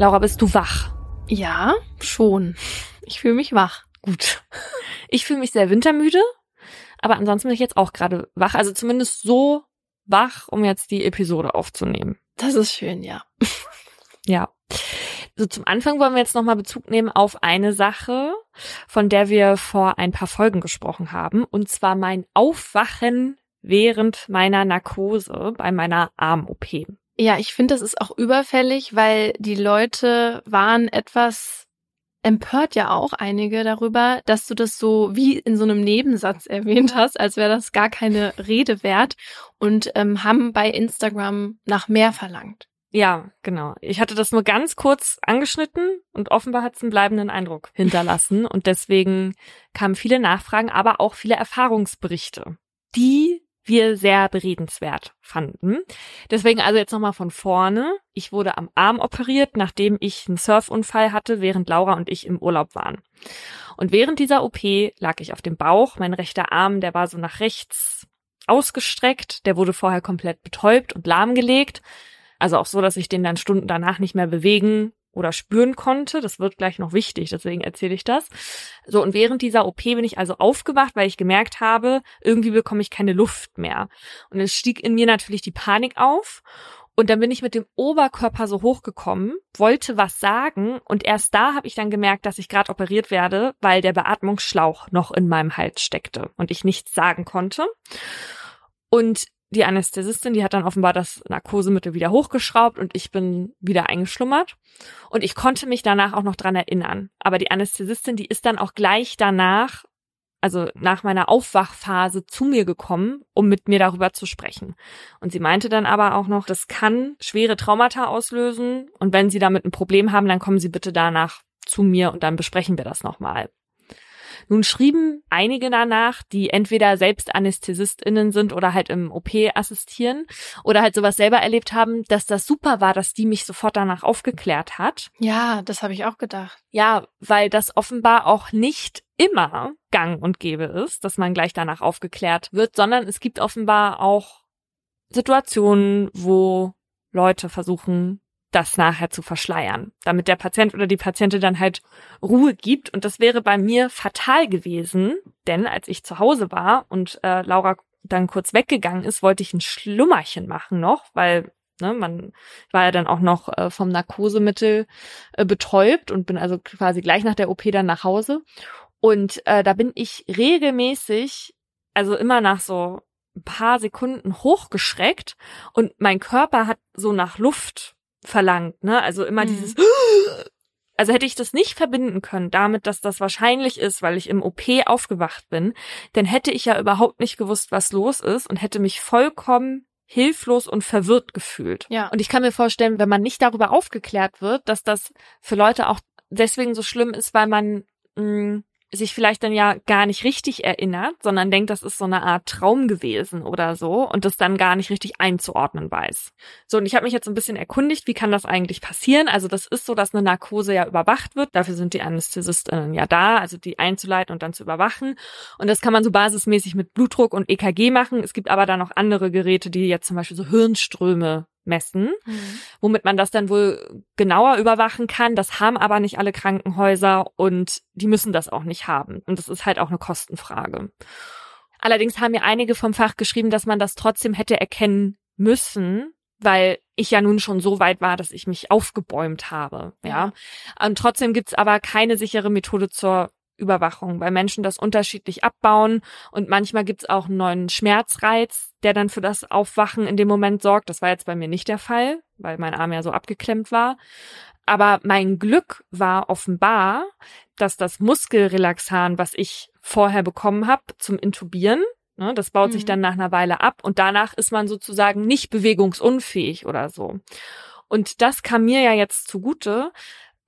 Laura, bist du wach? Ja, schon. Ich fühle mich wach. Gut. Ich fühle mich sehr wintermüde, aber ansonsten bin ich jetzt auch gerade wach. Also zumindest so wach, um jetzt die Episode aufzunehmen. Das ist schön, ja. Ja. So zum Anfang wollen wir jetzt nochmal Bezug nehmen auf eine Sache, von der wir vor ein paar Folgen gesprochen haben, und zwar mein Aufwachen während meiner Narkose bei meiner Arm-OP. Ja, ich finde, das ist auch überfällig, weil die Leute waren etwas empört ja auch einige darüber, dass du das so wie in so einem Nebensatz erwähnt hast, als wäre das gar keine Rede wert und ähm, haben bei Instagram nach mehr verlangt. Ja, genau. Ich hatte das nur ganz kurz angeschnitten und offenbar hat es einen bleibenden Eindruck hinterlassen und deswegen kamen viele Nachfragen, aber auch viele Erfahrungsberichte, die wir sehr beredenswert fanden. Deswegen also jetzt nochmal von vorne. Ich wurde am Arm operiert, nachdem ich einen Surfunfall hatte, während Laura und ich im Urlaub waren. Und während dieser OP lag ich auf dem Bauch. Mein rechter Arm, der war so nach rechts ausgestreckt. Der wurde vorher komplett betäubt und lahmgelegt. Also auch so, dass ich den dann Stunden danach nicht mehr bewegen oder spüren konnte. Das wird gleich noch wichtig, deswegen erzähle ich das. So, und während dieser OP bin ich also aufgewacht, weil ich gemerkt habe, irgendwie bekomme ich keine Luft mehr. Und es stieg in mir natürlich die Panik auf. Und dann bin ich mit dem Oberkörper so hochgekommen, wollte was sagen und erst da habe ich dann gemerkt, dass ich gerade operiert werde, weil der Beatmungsschlauch noch in meinem Hals steckte und ich nichts sagen konnte. Und die Anästhesistin, die hat dann offenbar das Narkosemittel wieder hochgeschraubt und ich bin wieder eingeschlummert. Und ich konnte mich danach auch noch dran erinnern. Aber die Anästhesistin, die ist dann auch gleich danach, also nach meiner Aufwachphase zu mir gekommen, um mit mir darüber zu sprechen. Und sie meinte dann aber auch noch, das kann schwere Traumata auslösen. Und wenn Sie damit ein Problem haben, dann kommen Sie bitte danach zu mir und dann besprechen wir das nochmal. Nun schrieben einige danach, die entweder selbst AnästhesistInnen sind oder halt im OP assistieren oder halt sowas selber erlebt haben, dass das super war, dass die mich sofort danach aufgeklärt hat. Ja, das habe ich auch gedacht. Ja, weil das offenbar auch nicht immer gang und gäbe ist, dass man gleich danach aufgeklärt wird, sondern es gibt offenbar auch Situationen, wo Leute versuchen, das nachher zu verschleiern, damit der Patient oder die Patientin dann halt Ruhe gibt. Und das wäre bei mir fatal gewesen, denn als ich zu Hause war und äh, Laura dann kurz weggegangen ist, wollte ich ein Schlummerchen machen noch, weil ne, man war ja dann auch noch äh, vom Narkosemittel äh, betäubt und bin also quasi gleich nach der OP dann nach Hause. Und äh, da bin ich regelmäßig, also immer nach so ein paar Sekunden hochgeschreckt und mein Körper hat so nach Luft verlangt, ne? Also immer mhm. dieses also hätte ich das nicht verbinden können damit, dass das wahrscheinlich ist, weil ich im OP aufgewacht bin, dann hätte ich ja überhaupt nicht gewusst, was los ist und hätte mich vollkommen hilflos und verwirrt gefühlt. Ja. Und ich kann mir vorstellen, wenn man nicht darüber aufgeklärt wird, dass das für Leute auch deswegen so schlimm ist, weil man mh, mm, sich vielleicht dann ja gar nicht richtig erinnert, sondern denkt, das ist so eine Art Traum gewesen oder so und das dann gar nicht richtig einzuordnen weiß. So, und ich habe mich jetzt ein bisschen erkundigt, wie kann das eigentlich passieren? Also das ist so, dass eine Narkose ja überwacht wird. Dafür sind die Anästhesistinnen ja da, also die einzuleiten und dann zu überwachen. Und das kann man so basismäßig mit Blutdruck und EKG machen. Es gibt aber dann noch andere Geräte, die jetzt zum Beispiel so Hirnströme messen, mhm. womit man das dann wohl genauer überwachen kann. Das haben aber nicht alle Krankenhäuser und die müssen das auch nicht haben. Und das ist halt auch eine Kostenfrage. Allerdings haben mir einige vom Fach geschrieben, dass man das trotzdem hätte erkennen müssen, weil ich ja nun schon so weit war, dass ich mich aufgebäumt habe. Ja. ja. Und trotzdem gibt's aber keine sichere Methode zur Überwachung, weil Menschen das unterschiedlich abbauen und manchmal gibt's auch einen neuen Schmerzreiz, der dann für das Aufwachen in dem Moment sorgt. Das war jetzt bei mir nicht der Fall, weil mein Arm ja so abgeklemmt war. Aber mein Glück war offenbar, dass das Muskelrelaxan, was ich vorher bekommen habe zum Intubieren, ne, das baut mhm. sich dann nach einer Weile ab und danach ist man sozusagen nicht bewegungsunfähig oder so. Und das kam mir ja jetzt zugute,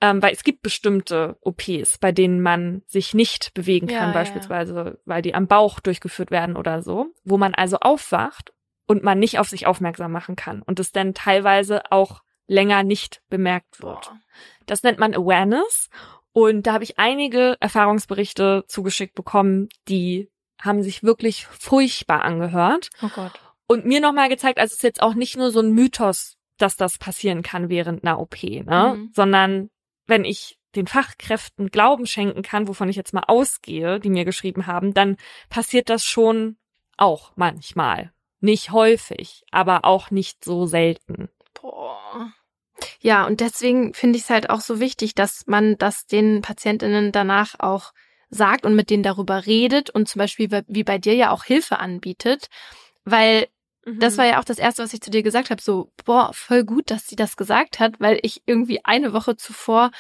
ähm, weil es gibt bestimmte OPs, bei denen man sich nicht bewegen kann, ja, beispielsweise, ja. weil die am Bauch durchgeführt werden oder so, wo man also aufwacht und man nicht auf sich aufmerksam machen kann und es dann teilweise auch länger nicht bemerkt wird. Boah. Das nennt man Awareness und da habe ich einige Erfahrungsberichte zugeschickt bekommen, die haben sich wirklich furchtbar angehört. Oh Gott. Und mir nochmal gezeigt, also es ist jetzt auch nicht nur so ein Mythos, dass das passieren kann während einer OP, ne? Mhm. Sondern wenn ich den Fachkräften Glauben schenken kann, wovon ich jetzt mal ausgehe, die mir geschrieben haben, dann passiert das schon auch manchmal. Nicht häufig, aber auch nicht so selten. Boah. Ja, und deswegen finde ich es halt auch so wichtig, dass man das den Patientinnen danach auch sagt und mit denen darüber redet und zum Beispiel wie bei dir ja auch Hilfe anbietet, weil das war ja auch das Erste, was ich zu dir gesagt habe. So, boah, voll gut, dass sie das gesagt hat, weil ich irgendwie eine Woche zuvor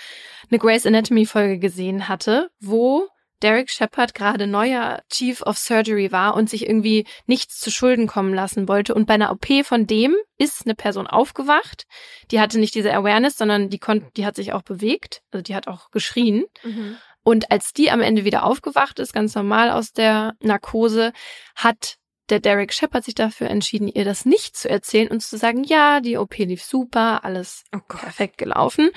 eine Grey's Anatomy Folge gesehen hatte, wo Derek Shepard gerade neuer Chief of Surgery war und sich irgendwie nichts zu Schulden kommen lassen wollte. Und bei einer OP von dem ist eine Person aufgewacht. Die hatte nicht diese Awareness, sondern die konnte, die hat sich auch bewegt. Also die hat auch geschrien. Mhm. Und als die am Ende wieder aufgewacht ist, ganz normal aus der Narkose, hat der Derek Shepard sich dafür entschieden, ihr das nicht zu erzählen und zu sagen, ja, die OP lief super, alles Oh perfekt gelaufen.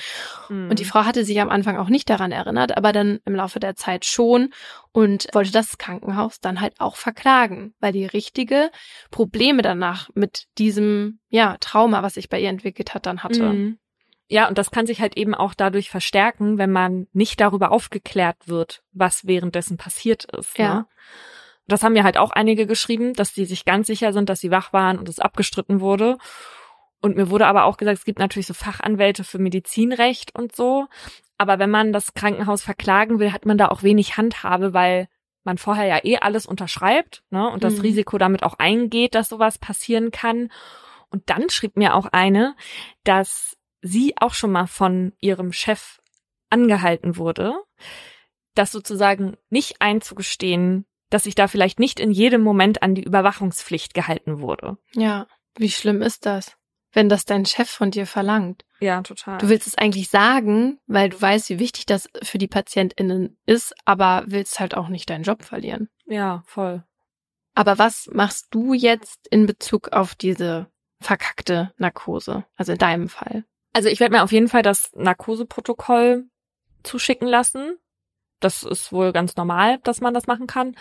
Mhm. Und die Frau hatte sich am Anfang auch nicht daran erinnert, aber dann im Laufe der Zeit schon und wollte das Krankenhaus dann halt auch verklagen, weil die richtige Probleme danach mit diesem, ja, Trauma, was sich bei ihr entwickelt hat, dann hatte. Mhm. Ja, und das kann sich halt eben auch dadurch verstärken, wenn man nicht darüber aufgeklärt wird, was währenddessen passiert ist. Ja. Ne? Das haben mir halt auch einige geschrieben, dass die sich ganz sicher sind, dass sie wach waren und es abgestritten wurde. Und mir wurde aber auch gesagt, es gibt natürlich so Fachanwälte für Medizinrecht und so. Aber wenn man das Krankenhaus verklagen will, hat man da auch wenig Handhabe, weil man vorher ja eh alles unterschreibt ne, und das Mhm. Risiko damit auch eingeht, dass sowas passieren kann. Und dann schrieb mir auch eine, dass sie auch schon mal von ihrem Chef angehalten wurde, das sozusagen nicht einzugestehen, dass sich da vielleicht nicht in jedem Moment an die Überwachungspflicht gehalten wurde. Ja, wie schlimm ist das, wenn das dein Chef von dir verlangt? Ja, total. Du willst es eigentlich sagen, weil du weißt, wie wichtig das für die PatientInnen ist, aber willst halt auch nicht deinen Job verlieren. ja, voll. Aber was machst du jetzt in Bezug auf diese verkackte Narkose? Also in deinem Fall. Also ich werde mir auf jeden Fall das Narkoseprotokoll zuschicken lassen. Das ist wohl ganz normal, dass man das machen kann.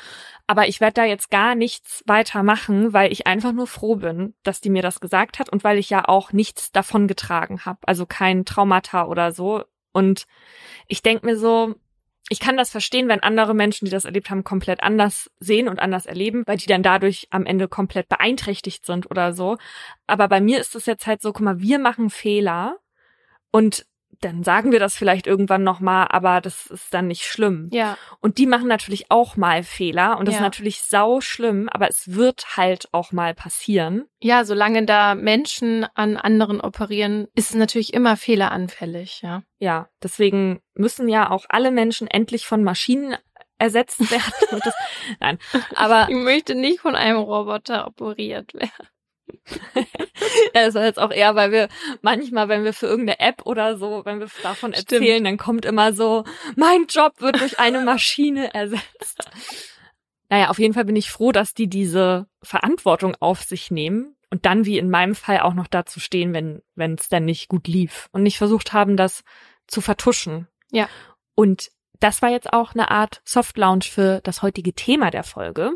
Aber ich werde da jetzt gar nichts weiter machen, weil ich einfach nur froh bin, dass die mir das gesagt hat und weil ich ja auch nichts davon getragen habe. Also kein Traumata oder so. Und ich denk mir so, ich kann das verstehen, wenn andere Menschen, die das erlebt haben, komplett anders sehen und anders erleben, weil die dann dadurch am Ende komplett beeinträchtigt sind oder so. Aber bei mir ist es jetzt halt so, guck mal, wir machen Fehler und dann sagen wir das vielleicht irgendwann nochmal, aber das ist dann nicht schlimm. Ja. Und die machen natürlich auch mal Fehler und das Ja. ist natürlich sau schlimm, aber es wird halt auch mal passieren. Ja, solange da Menschen an anderen operieren, ist es natürlich immer fehleranfällig, ja. Ja, deswegen müssen ja auch alle Menschen endlich von Maschinen ersetzt werden. Das, nein, aber Ich möchte nicht von einem Roboter operiert werden. Das ist jetzt auch eher, weil wir manchmal, wenn wir für irgendeine App oder so, wenn wir davon Stimmt. erzählen, dann kommt immer so, mein Job wird durch eine Maschine ersetzt. Naja, auf jeden Fall bin ich froh, dass die diese Verantwortung auf sich nehmen und dann wie in meinem Fall auch noch dazu stehen, wenn wenn es dann nicht gut lief und nicht versucht haben, das zu vertuschen. Ja. Und das war jetzt auch eine Art Soft Lounge für das heutige Thema der Folge.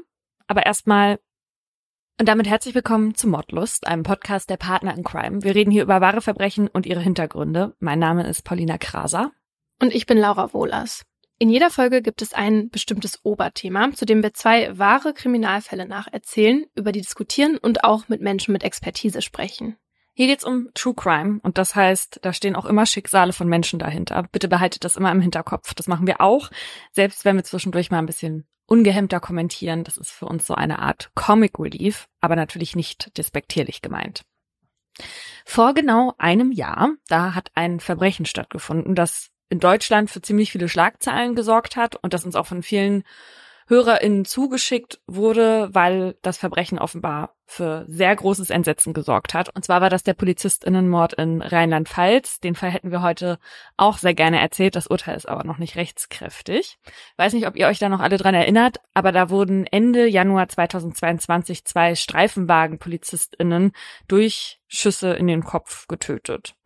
Aber erstmal und damit herzlich willkommen zu Mordlust, einem Podcast der Partner in Crime. Wir reden hier über wahre Verbrechen und ihre Hintergründe. Mein Name ist Paulina Kraser. Und ich bin Laura Wohlers. In jeder Folge gibt es ein bestimmtes Oberthema, zu dem wir zwei wahre Kriminalfälle nacherzählen, über die diskutieren und auch mit Menschen mit Expertise sprechen. Hier geht's um True Crime und das heißt, da stehen auch immer Schicksale von Menschen dahinter. Bitte behaltet das immer im Hinterkopf. Das machen wir auch, selbst wenn wir zwischendurch mal ein bisschen ungehemmter kommentieren. Das ist für uns so eine Art Comic Relief, aber natürlich nicht despektierlich gemeint. Vor genau einem Jahr, da hat ein Verbrechen stattgefunden, das in Deutschland für ziemlich viele Schlagzeilen gesorgt hat und das uns auch von vielen HörerInnen zugeschickt wurde, weil das Verbrechen offenbar für sehr großes Entsetzen gesorgt hat. Und zwar war das der PolizistInnenmord in Rheinland-Pfalz. Den Fall hätten wir heute auch sehr gerne erzählt. Das Urteil ist aber noch nicht rechtskräftig. Weiß nicht, ob ihr euch da noch alle dran erinnert, aber da wurden Ende Januar 2022 zwei Streifenwagen-PolizistInnen durch Schüsse in den Kopf getötet.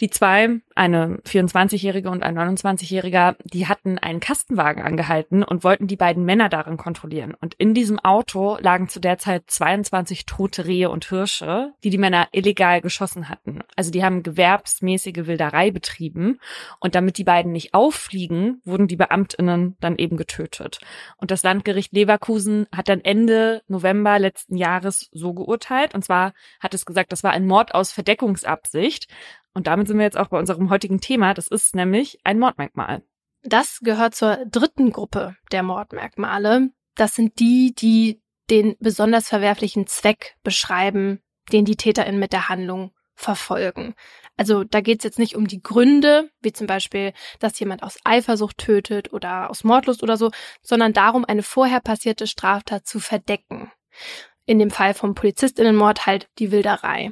Die zwei, eine 24-Jährige und ein 29-Jähriger, die hatten einen Kastenwagen angehalten und wollten die beiden Männer darin kontrollieren. Und in diesem Auto lagen zu der Zeit 22 tote Rehe und Hirsche, die die Männer illegal geschossen hatten. Also die haben gewerbsmäßige Wilderei betrieben. Und damit die beiden nicht auffliegen, wurden die Beamtinnen dann eben getötet. Und das Landgericht Leverkusen hat dann Ende November letzten Jahres so geurteilt. Und zwar hat es gesagt, das war ein Mord aus Verdeckungsabsicht. Und damit sind wir jetzt auch bei unserem heutigen Thema. Das ist nämlich ein Mordmerkmal. Das gehört zur dritten Gruppe der Mordmerkmale. Das sind die, die den besonders verwerflichen Zweck beschreiben, den die TäterInnen mit der Handlung verfolgen. Also da geht es jetzt nicht um die Gründe, wie zum Beispiel, dass jemand aus Eifersucht tötet oder aus Mordlust oder so, sondern darum, eine vorher passierte Straftat zu verdecken. In dem Fall vom Polizistinnenmord halt die Wilderei.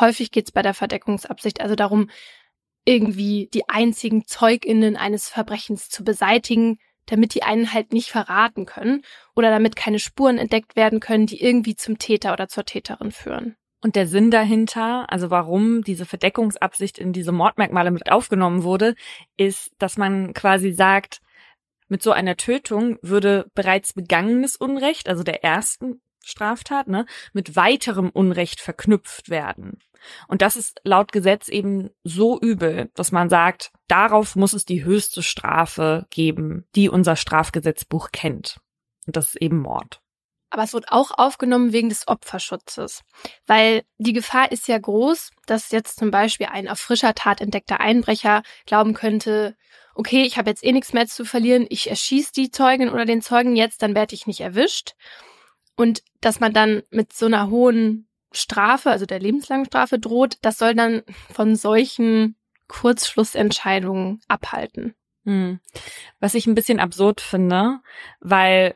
Häufig geht es bei der Verdeckungsabsicht also darum, irgendwie die einzigen Zeuginnen eines Verbrechens zu beseitigen, damit die einen halt nicht verraten können oder damit keine Spuren entdeckt werden können, die irgendwie zum Täter oder zur Täterin führen. Und der Sinn dahinter, also warum diese Verdeckungsabsicht in diese Mordmerkmale mit aufgenommen wurde, ist, dass man quasi sagt, mit so einer Tötung würde bereits begangenes Unrecht, also der ersten Straftat, ne, mit weiterem Unrecht verknüpft werden. Und das ist laut Gesetz eben so übel, dass man sagt, darauf muss es die höchste Strafe geben, die unser Strafgesetzbuch kennt. Und das ist eben Mord. Aber es wird auch aufgenommen wegen des Opferschutzes. Weil die Gefahr ist ja groß, dass jetzt zum Beispiel ein auf frischer Tat entdeckter Einbrecher glauben könnte, okay, ich habe jetzt eh nichts mehr zu verlieren, ich erschieße die Zeugin oder den Zeugen jetzt, dann werde ich nicht erwischt. Und dass man dann mit so einer hohen Strafe, also der lebenslangen Strafe droht, das soll dann von solchen Kurzschlussentscheidungen abhalten. Hm. Was ich ein bisschen absurd finde, weil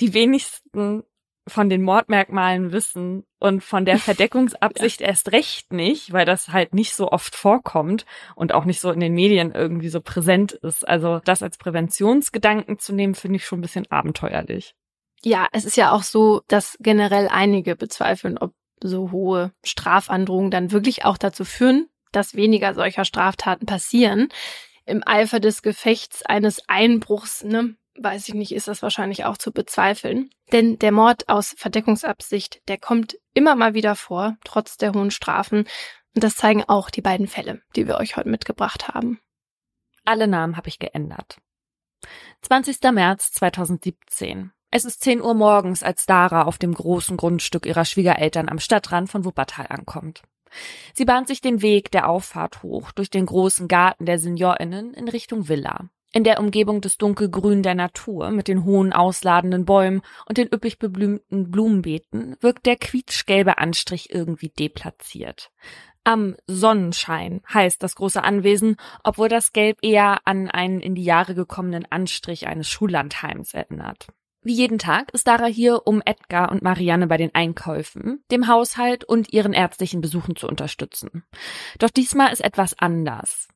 die wenigsten von den Mordmerkmalen wissen und von der Verdeckungsabsicht ja. erst recht nicht, weil das halt nicht so oft vorkommt und auch nicht so in den Medien irgendwie so präsent ist. Also das als Präventionsgedanken zu nehmen, finde ich schon ein bisschen abenteuerlich. Ja, es ist ja auch so, dass generell einige bezweifeln, ob so hohe Strafandrohungen dann wirklich auch dazu führen, dass weniger solcher Straftaten passieren. Im Eifer des Gefechts eines Einbruchs, ne, weiß ich nicht, ist das wahrscheinlich auch zu bezweifeln. Denn der Mord aus Verdeckungsabsicht, der kommt immer mal wieder vor, trotz der hohen Strafen. Und das zeigen auch die beiden Fälle, die wir euch heute mitgebracht haben. Alle Namen habe ich geändert. 20. März 2017. Es ist 10 Uhr morgens, als Dara auf dem großen Grundstück ihrer Schwiegereltern am Stadtrand von Wuppertal ankommt. Sie bahnt sich den Weg der Auffahrt hoch durch den großen Garten der SeniorInnen in Richtung Villa. In der Umgebung des Dunkelgrün der Natur mit den hohen ausladenden Bäumen und den üppig beblümten Blumenbeeten wirkt der quietschgelbe Anstrich irgendwie deplatziert. Am Sonnenschein heißt das große Anwesen, obwohl das Gelb eher an einen in die Jahre gekommenen Anstrich eines Schullandheims erinnert. Wie jeden Tag ist Dara hier, um Edgar und Marianne bei den Einkäufen, dem Haushalt und ihren ärztlichen Besuchen zu unterstützen. Doch diesmal ist etwas anders.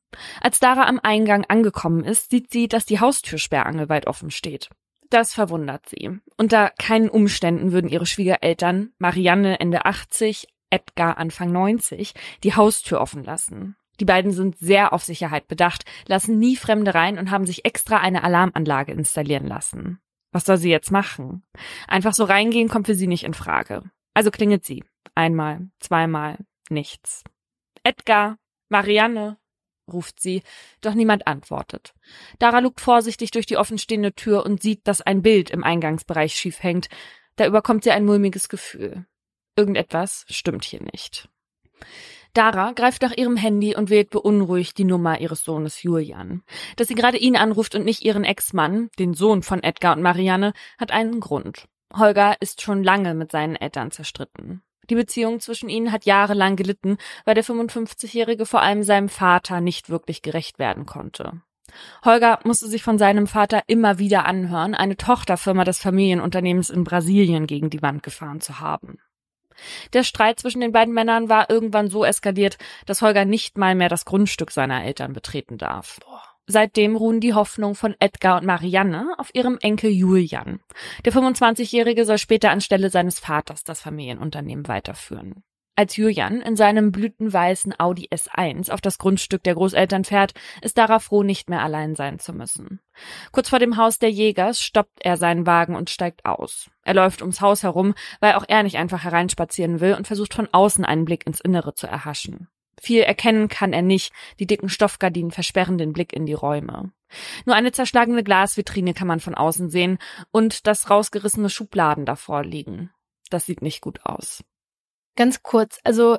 Als Dara am Eingang angekommen ist, sieht sie, dass die Haustürsperrangel weit offen steht. Das verwundert sie. Unter keinen Umständen würden ihre Schwiegereltern, Marianne Ende 80, Edgar Anfang 90, die Haustür offen lassen. Die beiden sind sehr auf Sicherheit bedacht, lassen nie Fremde rein und haben sich extra eine Alarmanlage installieren lassen. Was soll sie jetzt machen? Einfach so reingehen kommt für sie nicht in Frage. Also klingelt sie. Einmal, zweimal, nichts. Edgar, Marianne, ruft sie, doch niemand antwortet. Dara lugt vorsichtig durch die offenstehende Tür und sieht, dass ein Bild im Eingangsbereich schief hängt. Da überkommt sie ein mulmiges Gefühl. Irgendetwas stimmt hier nicht. Dara greift nach ihrem Handy und wählt beunruhigt die Nummer ihres Sohnes Julian. Dass sie gerade ihn anruft und nicht ihren Ex-Mann, den Sohn von Edgar und Marianne, hat einen Grund. Holger ist schon lange mit seinen Eltern zerstritten. Die Beziehung zwischen ihnen hat jahrelang gelitten, weil der 55-Jährige vor allem seinem Vater nicht wirklich gerecht werden konnte. Holger musste sich von seinem Vater immer wieder anhören, eine Tochterfirma des Familienunternehmens in Brasilien gegen die Wand gefahren zu haben. Der Streit zwischen den beiden Männern war irgendwann so eskaliert, dass Holger nicht mal mehr das Grundstück seiner Eltern betreten darf. Seitdem ruhen die Hoffnungen von Edgar und Marianne auf ihrem Enkel Julian. Der 25-Jährige soll später anstelle seines Vaters das Familienunternehmen weiterführen. Als Julian in seinem blütenweißen Audi S1 auf das Grundstück der Großeltern fährt, ist Dara froh, nicht mehr allein sein zu müssen. Kurz vor dem Haus der Jägers stoppt er seinen Wagen und steigt aus. Er läuft ums Haus herum, weil auch er nicht einfach hereinspazieren will und versucht von außen einen Blick ins Innere zu erhaschen. Viel erkennen kann er nicht, die dicken Stoffgardinen versperren den Blick in die Räume. Nur eine zerschlagene Glasvitrine kann man von außen sehen und das rausgerissene Schubladen davor liegen. Das sieht nicht gut aus. Ganz kurz, also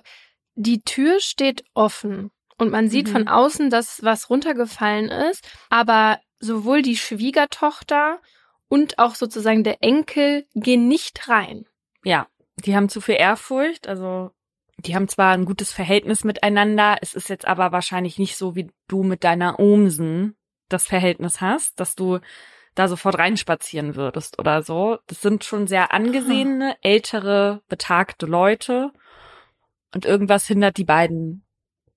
die Tür steht offen und man sieht mhm. von außen, dass was runtergefallen ist, aber sowohl die Schwiegertochter und auch sozusagen der Enkel gehen nicht rein. Ja, die haben zu viel Ehrfurcht, also die haben zwar ein gutes Verhältnis miteinander, es ist jetzt aber wahrscheinlich nicht so, wie du mit deiner Omsen das Verhältnis hast, dass du da sofort reinspazieren würdest oder so. Das sind schon sehr angesehene, ältere, betagte Leute. Und irgendwas hindert die beiden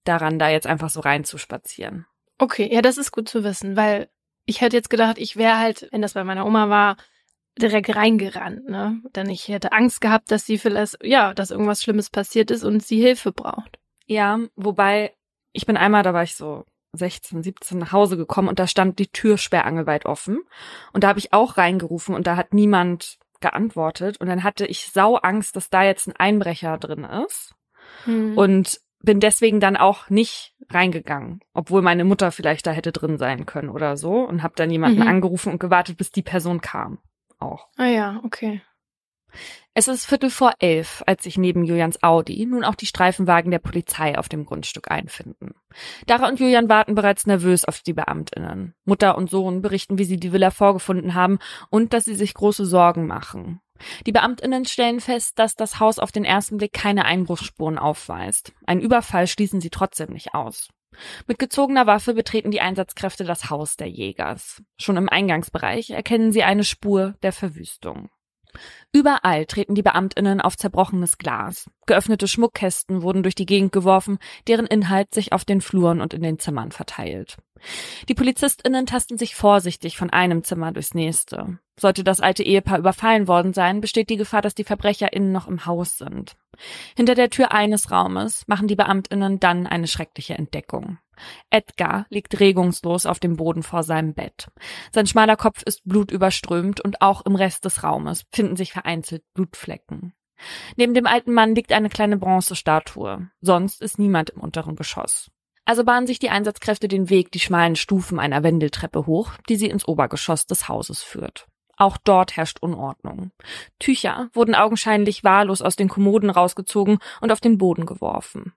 daran, da jetzt einfach so reinzuspazieren. Okay, ja, das ist gut zu wissen, weil ich hätte jetzt gedacht, ich wäre halt, wenn das bei meiner Oma war, direkt reingerannt, ne? Denn ich hätte Angst gehabt, dass sie vielleicht, ja, dass irgendwas Schlimmes passiert ist und sie Hilfe braucht. Ja, wobei, ich bin einmal, da war ich so 16, 17 nach Hause gekommen und da stand die Tür sperrangelweit offen. Und da habe ich auch reingerufen und da hat niemand geantwortet. Und dann hatte ich sau Angst, dass da jetzt ein Einbrecher drin ist. Hm. Und bin deswegen dann auch nicht reingegangen, obwohl meine Mutter vielleicht da hätte drin sein können oder so. Und habe dann jemanden mhm. angerufen und gewartet, bis die Person kam. Auch. Ah ja, okay. Es ist Viertel vor elf, als sich neben Julians Audi nun auch die Streifenwagen der Polizei auf dem Grundstück einfinden. Dara und Julian warten bereits nervös auf die Beamtinnen. Mutter und Sohn berichten, wie sie die Villa vorgefunden haben und dass sie sich große Sorgen machen. Die Beamtinnen stellen fest, dass das Haus auf den ersten Blick keine Einbruchsspuren aufweist. Ein Überfall schließen sie trotzdem nicht aus. Mit gezogener Waffe betreten die Einsatzkräfte das Haus der Jägers. Schon im Eingangsbereich erkennen sie eine Spur der Verwüstung. Überall treten die Beamtinnen auf zerbrochenes Glas. Geöffnete Schmuckkästen wurden durch die Gegend geworfen, deren Inhalt sich auf den Fluren und in den Zimmern verteilt. Die Polizistinnen tasten sich vorsichtig von einem Zimmer durchs nächste. Sollte das alte Ehepaar überfallen worden sein, besteht die Gefahr, dass die VerbrecherInnen noch im Haus sind. Hinter der Tür eines Raumes machen die Beamtinnen dann eine schreckliche Entdeckung. Edgar liegt regungslos auf dem Boden vor seinem Bett. Sein schmaler Kopf ist blutüberströmt und auch im Rest des Raumes finden sich vereinzelt Blutflecken. Neben dem alten Mann liegt eine kleine Bronzestatue. Sonst ist niemand im unteren Geschoss. Also bahnen sich die Einsatzkräfte den Weg die schmalen Stufen einer Wendeltreppe hoch, die sie ins Obergeschoss des Hauses führt. Auch dort herrscht Unordnung. Tücher wurden augenscheinlich wahllos aus den Kommoden rausgezogen und auf den Boden geworfen.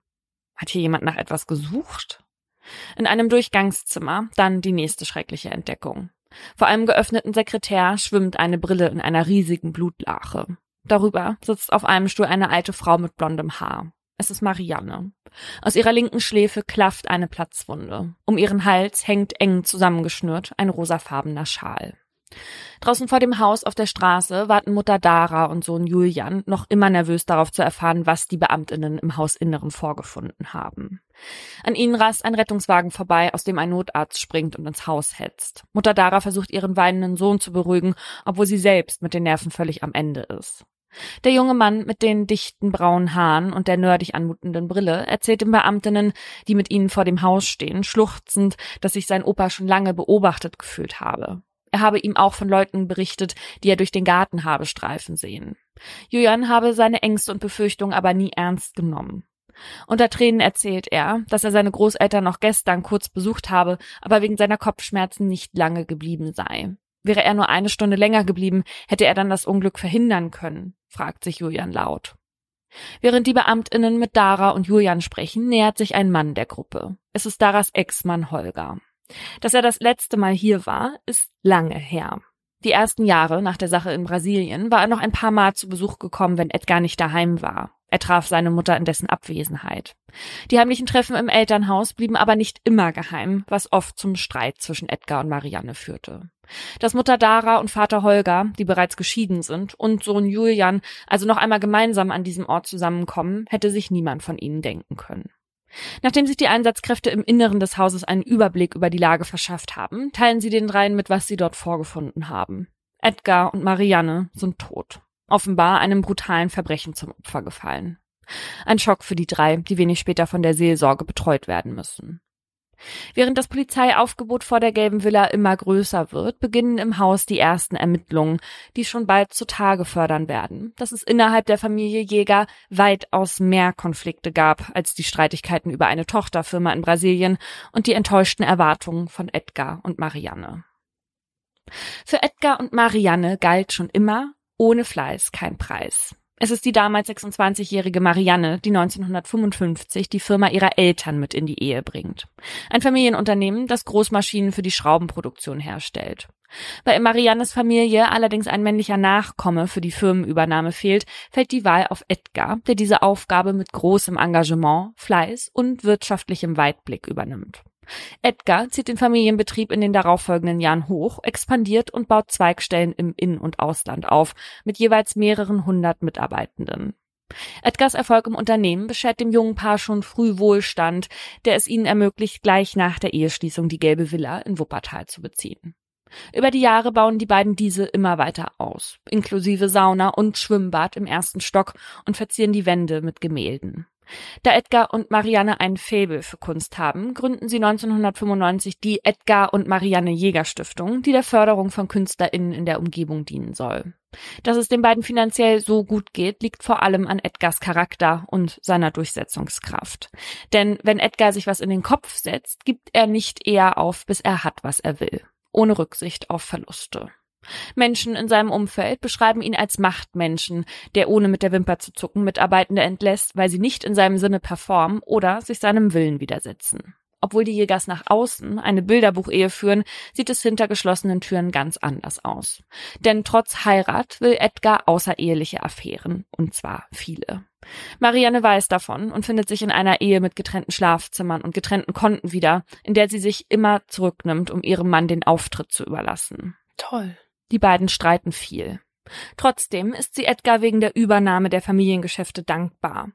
Hat hier jemand nach etwas gesucht? In einem Durchgangszimmer dann die nächste schreckliche Entdeckung. Vor einem geöffneten Sekretär schwimmt eine Brille in einer riesigen Blutlache. Darüber sitzt auf einem Stuhl eine alte Frau mit blondem Haar. Es ist Marianne. Aus ihrer linken Schläfe klafft eine Platzwunde. Um ihren Hals hängt eng zusammengeschnürt ein rosafarbener Schal. Draußen vor dem Haus auf der Straße warten Mutter Dara und Sohn Julian noch immer nervös darauf zu erfahren, was die Beamtinnen im Hausinneren vorgefunden haben. An ihnen rast ein Rettungswagen vorbei, aus dem ein Notarzt springt und ins Haus hetzt. Mutter Dara versucht ihren weinenden Sohn zu beruhigen, obwohl sie selbst mit den Nerven völlig am Ende ist. Der junge Mann mit den dichten braunen Haaren und der nerdig anmutenden Brille erzählt den Beamtinnen, die mit ihnen vor dem Haus stehen, schluchzend, dass sich sein Opa schon lange beobachtet gefühlt habe. Er habe ihm auch von Leuten berichtet, die er durch den Garten habe streifen sehen. Julian habe seine Ängste und Befürchtungen aber nie ernst genommen. Unter Tränen erzählt er, dass er seine Großeltern noch gestern kurz besucht habe, aber wegen seiner Kopfschmerzen nicht lange geblieben sei. Wäre er nur eine Stunde länger geblieben, hätte er dann das Unglück verhindern können, fragt sich Julian laut. Während die Beamtinnen mit Dara und Julian sprechen, nähert sich ein Mann der Gruppe. Es ist Daras Ex-Mann Holger. Dass er das letzte Mal hier war, ist lange her. Die ersten Jahre nach der Sache in Brasilien war er noch ein paar Mal zu Besuch gekommen, wenn Edgar nicht daheim war. Er traf seine Mutter in dessen Abwesenheit. Die heimlichen Treffen im Elternhaus blieben aber nicht immer geheim, was oft zum Streit zwischen Edgar und Marianne führte. Dass Mutter Dara und Vater Holger, die bereits geschieden sind, und Sohn Julian also noch einmal gemeinsam an diesem Ort zusammenkommen, hätte sich niemand von ihnen denken können. Nachdem sich die Einsatzkräfte im Inneren des Hauses einen Überblick über die Lage verschafft haben, teilen sie den dreien mit, was sie dort vorgefunden haben. Edgar und Marianne sind tot. Offenbar einem brutalen Verbrechen zum Opfer gefallen. Ein Schock für die drei, die wenig später von der Seelsorge betreut werden müssen. Während das Polizeiaufgebot vor der gelben Villa immer größer wird, beginnen im Haus die ersten Ermittlungen, die schon bald zutage fördern werden, dass es innerhalb der Familie Jäger weitaus mehr Konflikte gab als die Streitigkeiten über eine Tochterfirma in Brasilien und die enttäuschten Erwartungen von Edgar und Marianne. Für Edgar und Marianne galt schon immer ohne Fleiß kein Preis. Es ist die damals 26-jährige Marianne, die 1955 die Firma ihrer Eltern mit in die Ehe bringt. Ein Familienunternehmen, das Großmaschinen für die Schraubenproduktion herstellt. Weil in Mariannes Familie allerdings ein männlicher Nachkomme für die Firmenübernahme fehlt, fällt die Wahl auf Edgar, der diese Aufgabe mit großem Engagement, Fleiß und wirtschaftlichem Weitblick übernimmt. Edgar zieht den Familienbetrieb in den darauffolgenden Jahren hoch, expandiert und baut Zweigstellen im In- und Ausland auf, mit jeweils mehreren hundert Mitarbeitenden. Edgars Erfolg im Unternehmen beschert dem jungen Paar schon früh Wohlstand, der es ihnen ermöglicht, gleich nach der Eheschließung die gelbe Villa in Wuppertal zu beziehen. Über die Jahre bauen die beiden diese immer weiter aus, inklusive Sauna und Schwimmbad im ersten Stock und verzieren die Wände mit Gemälden. Da Edgar und Marianne ein Faible für Kunst haben, gründen sie 1995 die Edgar und Marianne Jäger Stiftung, die der Förderung von KünstlerInnen in der Umgebung dienen soll. Dass es den beiden finanziell so gut geht, liegt vor allem an Edgars Charakter und seiner Durchsetzungskraft. Denn wenn Edgar sich was in den Kopf setzt, gibt er nicht eher auf, bis er hat, was er will. Ohne Rücksicht auf Verluste. Menschen in seinem Umfeld beschreiben ihn als Machtmenschen, der ohne mit der Wimper zu zucken Mitarbeitende entlässt, weil sie nicht in seinem Sinne performen oder sich seinem Willen widersetzen. Obwohl die Jägers nach außen eine Bilderbuchehe führen, sieht es hinter geschlossenen Türen ganz anders aus. Denn trotz Heirat will Edgar außereheliche Affären, und zwar viele. Marianne weiß davon und findet sich in einer Ehe mit getrennten Schlafzimmern und getrennten Konten wieder, in der sie sich immer zurücknimmt, um ihrem Mann den Auftritt zu überlassen. Toll. Die beiden streiten viel. Trotzdem ist sie Edgar wegen der Übernahme der Familiengeschäfte dankbar.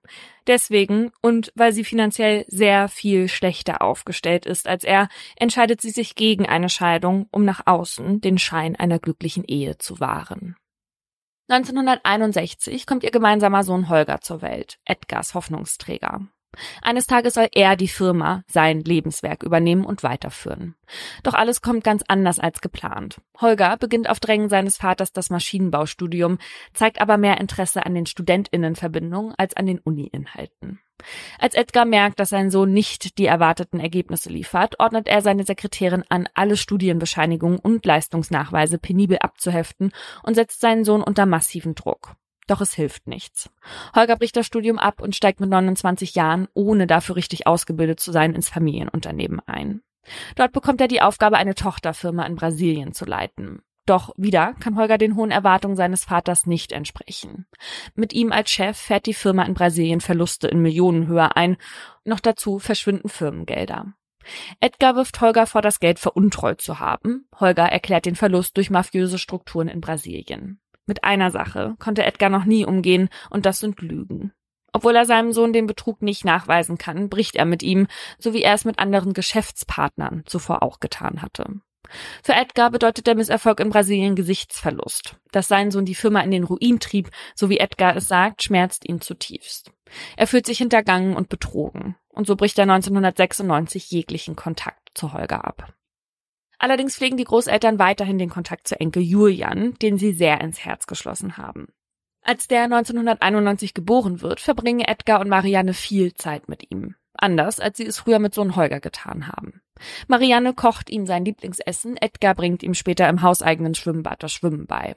Deswegen und weil sie finanziell sehr viel schlechter aufgestellt ist als er, entscheidet sie sich gegen eine Scheidung, um nach außen den Schein einer glücklichen Ehe zu wahren. 1961 kommt ihr gemeinsamer Sohn Holger zur Welt, Edgars Hoffnungsträger. Eines Tages soll er die Firma, sein Lebenswerk übernehmen und weiterführen. Doch alles kommt ganz anders als geplant. Holger beginnt auf Drängen seines Vaters das Maschinenbaustudium, zeigt aber mehr Interesse an den Studentinnenverbindungen als an den Uni-Inhalten. Als Edgar merkt, dass sein Sohn nicht die erwarteten Ergebnisse liefert, ordnet er seine Sekretärin an, alle Studienbescheinigungen und Leistungsnachweise penibel abzuheften und setzt seinen Sohn unter massiven Druck. Doch es hilft nichts. Holger bricht das Studium ab und steigt mit 29 Jahren, ohne dafür richtig ausgebildet zu sein, ins Familienunternehmen ein. Dort bekommt er die Aufgabe, eine Tochterfirma in Brasilien zu leiten. Doch wieder kann Holger den hohen Erwartungen seines Vaters nicht entsprechen. Mit ihm als Chef fährt die Firma in Brasilien Verluste in Millionenhöhe ein. Noch dazu verschwinden Firmengelder. Edgar wirft Holger vor, das Geld veruntreut zu haben. Holger erklärt den Verlust durch mafiöse Strukturen in Brasilien. Mit einer Sache konnte Edgar noch nie umgehen, und das sind Lügen. Obwohl er seinem Sohn den Betrug nicht nachweisen kann, bricht er mit ihm, so wie er es mit anderen Geschäftspartnern zuvor auch getan hatte. Für Edgar bedeutet der Misserfolg in Brasilien Gesichtsverlust. Dass sein Sohn die Firma in den Ruin trieb, so wie Edgar es sagt, schmerzt ihn zutiefst. Er fühlt sich hintergangen und betrogen. Und so bricht er 1996 jeglichen Kontakt zu Holger ab. Allerdings pflegen die Großeltern weiterhin den Kontakt zu Enkel Julian, den sie sehr ins Herz geschlossen haben. Als der 1991 geboren wird, verbringen Edgar und Marianne viel Zeit mit ihm. Anders, als sie es früher mit Sohn Holger getan haben. Marianne kocht ihm sein Lieblingsessen, Edgar bringt ihm später im hauseigenen Schwimmbad das Schwimmen bei.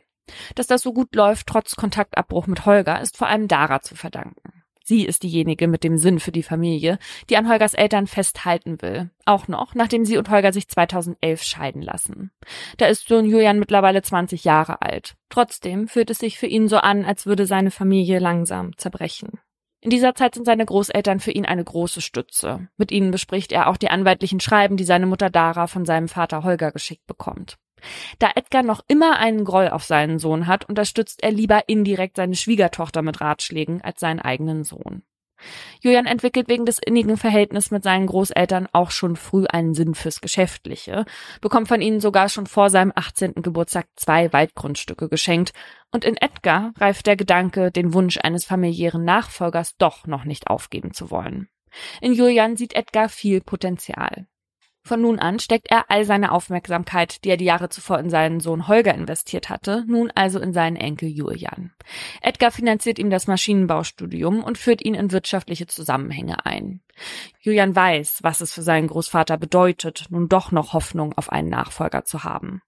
Dass das so gut läuft, trotz Kontaktabbruch mit Holger, ist vor allem Dara zu verdanken. Sie ist diejenige mit dem Sinn für die Familie, die an Holgers Eltern festhalten will. Auch noch, nachdem sie und Holger sich 2011 scheiden lassen. Da ist Sohn Julian mittlerweile 20 Jahre alt. Trotzdem fühlt es sich für ihn so an, als würde seine Familie langsam zerbrechen. In dieser Zeit sind seine Großeltern für ihn eine große Stütze. Mit ihnen bespricht er auch die anwaltlichen Schreiben, die seine Mutter Dara von seinem Vater Holger geschickt bekommt. Da Edgar noch immer einen Groll auf seinen Sohn hat, unterstützt er lieber indirekt seine Schwiegertochter mit Ratschlägen als seinen eigenen Sohn. Julian entwickelt wegen des innigen Verhältnisses mit seinen Großeltern auch schon früh einen Sinn fürs Geschäftliche, bekommt von ihnen sogar schon vor seinem 18. Geburtstag zwei Waldgrundstücke geschenkt und in Edgar reift der Gedanke, den Wunsch eines familiären Nachfolgers doch noch nicht aufgeben zu wollen. In Julian sieht Edgar viel Potenzial. Von nun an steckt er all seine Aufmerksamkeit, die er die Jahre zuvor in seinen Sohn Holger investiert hatte, nun also in seinen Enkel Julian. Edgar finanziert ihm das Maschinenbaustudium und führt ihn in wirtschaftliche Zusammenhänge ein. Julian weiß, was es für seinen Großvater bedeutet, nun doch noch Hoffnung auf einen Nachfolger zu haben.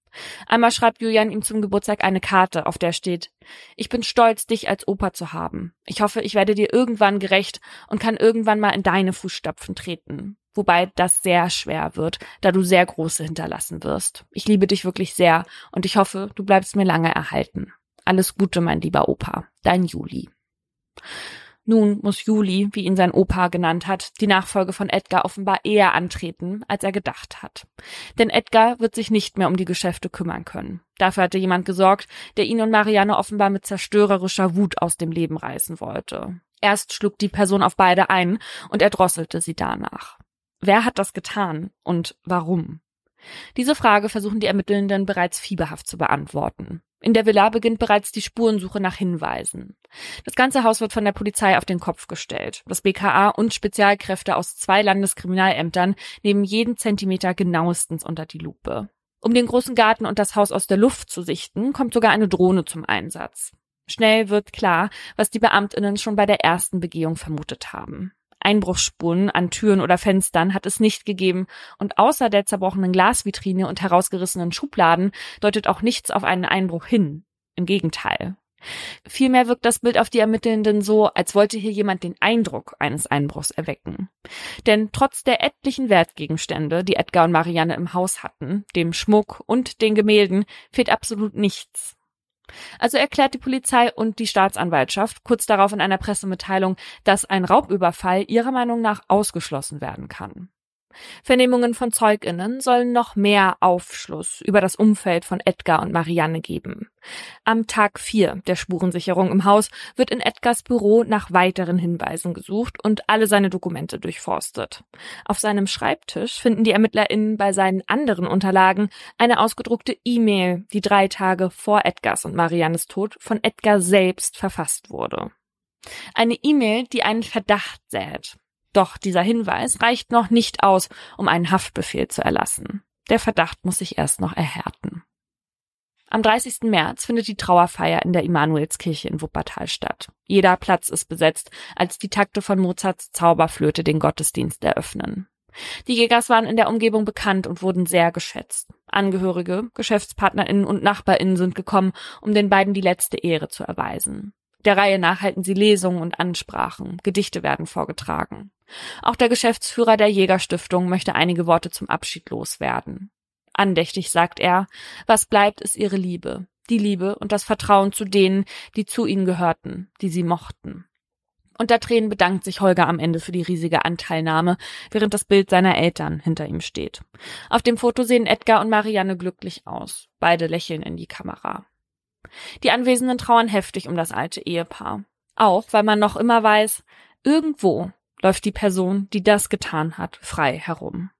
Einmal schreibt Julian ihm zum Geburtstag eine Karte, auf der steht, ich bin stolz, dich als Opa zu haben. Ich hoffe, ich werde dir irgendwann gerecht und kann irgendwann mal in deine Fußstapfen treten wobei das sehr schwer wird, da du sehr große hinterlassen wirst. Ich liebe dich wirklich sehr und ich hoffe, du bleibst mir lange erhalten. Alles Gute, mein lieber Opa. Dein Juli. Nun muss Juli, wie ihn sein Opa genannt hat, die Nachfolge von Edgar offenbar eher antreten, als er gedacht hat. Denn Edgar wird sich nicht mehr um die Geschäfte kümmern können. Dafür hatte jemand gesorgt, der ihn und Marianne offenbar mit zerstörerischer Wut aus dem Leben reißen wollte. Erst schlug die Person auf beide ein und erdrosselte sie danach. Wer hat das getan und warum? Diese Frage versuchen die Ermittelnden bereits fieberhaft zu beantworten. In der Villa beginnt bereits die Spurensuche nach Hinweisen. Das ganze Haus wird von der Polizei auf den Kopf gestellt. Das BKA und Spezialkräfte aus zwei Landeskriminalämtern nehmen jeden Zentimeter genauestens unter die Lupe. Um den großen Garten und das Haus aus der Luft zu sichten, kommt sogar eine Drohne zum Einsatz. Schnell wird klar, was die Beamtinnen schon bei der ersten Begehung vermutet haben. Einbruchsspuren an Türen oder Fenstern hat es nicht gegeben und außer der zerbrochenen Glasvitrine und herausgerissenen Schubladen deutet auch nichts auf einen Einbruch hin. Im Gegenteil. Vielmehr wirkt das Bild auf die Ermittelnden so, als wollte hier jemand den Eindruck eines Einbruchs erwecken. Denn trotz der etlichen Wertgegenstände, die Edgar und Marianne im Haus hatten, dem Schmuck und den Gemälden, fehlt absolut nichts. Also erklärt die Polizei und die Staatsanwaltschaft kurz darauf in einer Pressemitteilung, dass ein Raubüberfall ihrer Meinung nach ausgeschlossen werden kann. Vernehmungen von Zeuginnen sollen noch mehr Aufschluss über das Umfeld von Edgar und Marianne geben. Am Tag vier der Spurensicherung im Haus wird in Edgars Büro nach weiteren Hinweisen gesucht und alle seine Dokumente durchforstet. Auf seinem Schreibtisch finden die ErmittlerInnen bei seinen anderen Unterlagen eine ausgedruckte E-Mail, die drei Tage vor Edgars und Mariannes Tod von Edgar selbst verfasst wurde. Eine E-Mail, die einen Verdacht sät. Doch dieser Hinweis reicht noch nicht aus, um einen Haftbefehl zu erlassen. Der Verdacht muss sich erst noch erhärten. Am 30. März findet die Trauerfeier in der Immanuelskirche in Wuppertal statt. Jeder Platz ist besetzt, als die Takte von Mozarts Zauberflöte den Gottesdienst eröffnen. Die Jägers waren in der Umgebung bekannt und wurden sehr geschätzt. Angehörige, GeschäftspartnerInnen und NachbarInnen sind gekommen, um den beiden die letzte Ehre zu erweisen. Der Reihe nach halten sie Lesungen und Ansprachen, Gedichte werden vorgetragen. Auch der Geschäftsführer der Jägerstiftung möchte einige Worte zum Abschied loswerden. Andächtig sagt er, was bleibt, ist ihre Liebe, die Liebe und das Vertrauen zu denen, die zu ihnen gehörten, die sie mochten. Unter Tränen bedankt sich Holger am Ende für die riesige Anteilnahme, während das Bild seiner Eltern hinter ihm steht. Auf dem Foto sehen Edgar und Marianne glücklich aus. Beide lächeln in die Kamera. Die Anwesenden trauern heftig um das alte Ehepaar. Auch weil man noch immer weiß, irgendwo läuft die Person, die das getan hat, frei herum.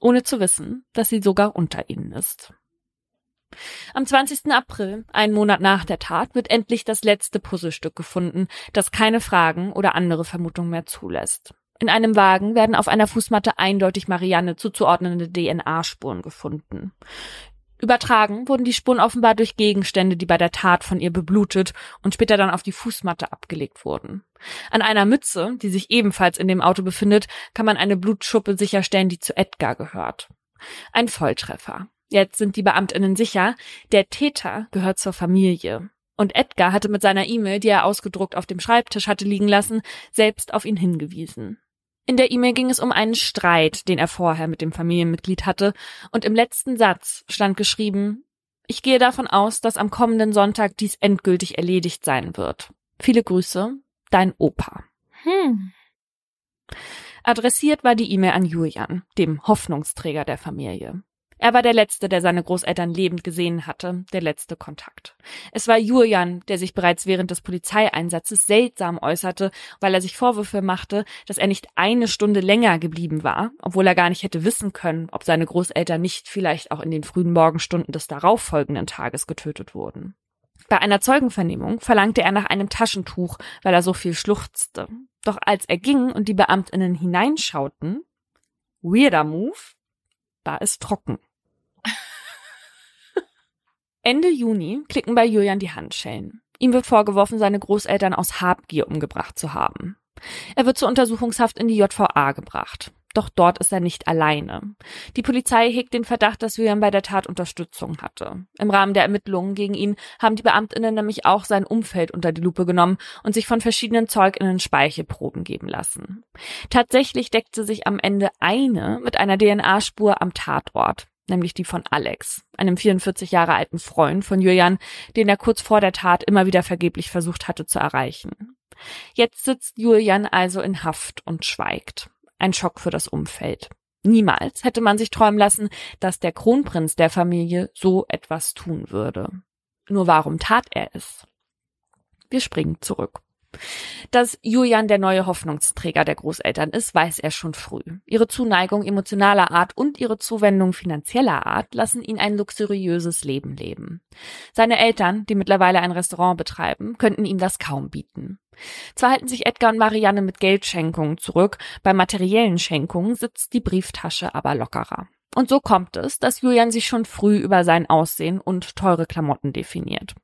Ohne zu wissen, dass sie sogar unter ihnen ist. Am 20. April, einen Monat nach der Tat, wird endlich das letzte Puzzlestück gefunden, das keine Fragen oder andere Vermutungen mehr zulässt. In einem Wagen werden auf einer Fußmatte eindeutig Marianne zuzuordnende DNA-Spuren gefunden. Übertragen wurden die Spuren offenbar durch Gegenstände, die bei der Tat von ihr beblutet und später dann auf die Fußmatte abgelegt wurden. An einer Mütze, die sich ebenfalls in dem Auto befindet, kann man eine Blutschuppe sicherstellen, die zu Edgar gehört. Ein Volltreffer. Jetzt sind die Beamtinnen sicher, der Täter gehört zur Familie. Und Edgar hatte mit seiner E-Mail, die er ausgedruckt auf dem Schreibtisch hatte liegen lassen, selbst auf ihn hingewiesen. In der E-Mail ging es um einen Streit, den er vorher mit dem Familienmitglied hatte, und im letzten Satz stand geschrieben, ich gehe davon aus, dass am kommenden Sonntag dies endgültig erledigt sein wird. Viele Grüße, dein Opa. Hm. Adressiert war die E-Mail an Julian, dem Hoffnungsträger der Familie. Er war der Letzte, der seine Großeltern lebend gesehen hatte, der letzte Kontakt. Es war Julian, der sich bereits während des Polizeieinsatzes seltsam äußerte, weil er sich Vorwürfe machte, dass er nicht eine Stunde länger geblieben war, obwohl er gar nicht hätte wissen können, ob seine Großeltern nicht vielleicht auch in den frühen Morgenstunden des darauffolgenden Tages getötet wurden. Bei einer Zeugenvernehmung verlangte er nach einem Taschentuch, weil er so viel schluchzte. Doch als er ging und die Beamtinnen hineinschauten, weirder Move, war es trocken. Ende Juni klicken bei Julian die Handschellen. Ihm wird vorgeworfen, seine Großeltern aus Habgier umgebracht zu haben. Er wird zur Untersuchungshaft in die JVA gebracht. Doch dort ist er nicht alleine. Die Polizei hegt den Verdacht, dass Julian bei der Tat Unterstützung hatte. Im Rahmen der Ermittlungen gegen ihn haben die Beamtinnen nämlich auch sein Umfeld unter die Lupe genommen und sich von verschiedenen Zeuginnen Speichelproben geben lassen. Tatsächlich deckte sich am Ende eine mit einer DNA-Spur am Tatort nämlich die von Alex, einem 44 Jahre alten Freund von Julian, den er kurz vor der Tat immer wieder vergeblich versucht hatte zu erreichen. Jetzt sitzt Julian also in Haft und schweigt ein Schock für das Umfeld. Niemals hätte man sich träumen lassen, dass der Kronprinz der Familie so etwas tun würde. Nur warum tat er es? Wir springen zurück. Dass Julian der neue Hoffnungsträger der Großeltern ist, weiß er schon früh. Ihre Zuneigung emotionaler Art und ihre Zuwendung finanzieller Art lassen ihn ein luxuriöses Leben leben. Seine Eltern, die mittlerweile ein Restaurant betreiben, könnten ihm das kaum bieten. Zwar halten sich Edgar und Marianne mit Geldschenkungen zurück, bei materiellen Schenkungen sitzt die Brieftasche aber lockerer. Und so kommt es, dass Julian sich schon früh über sein Aussehen und teure Klamotten definiert.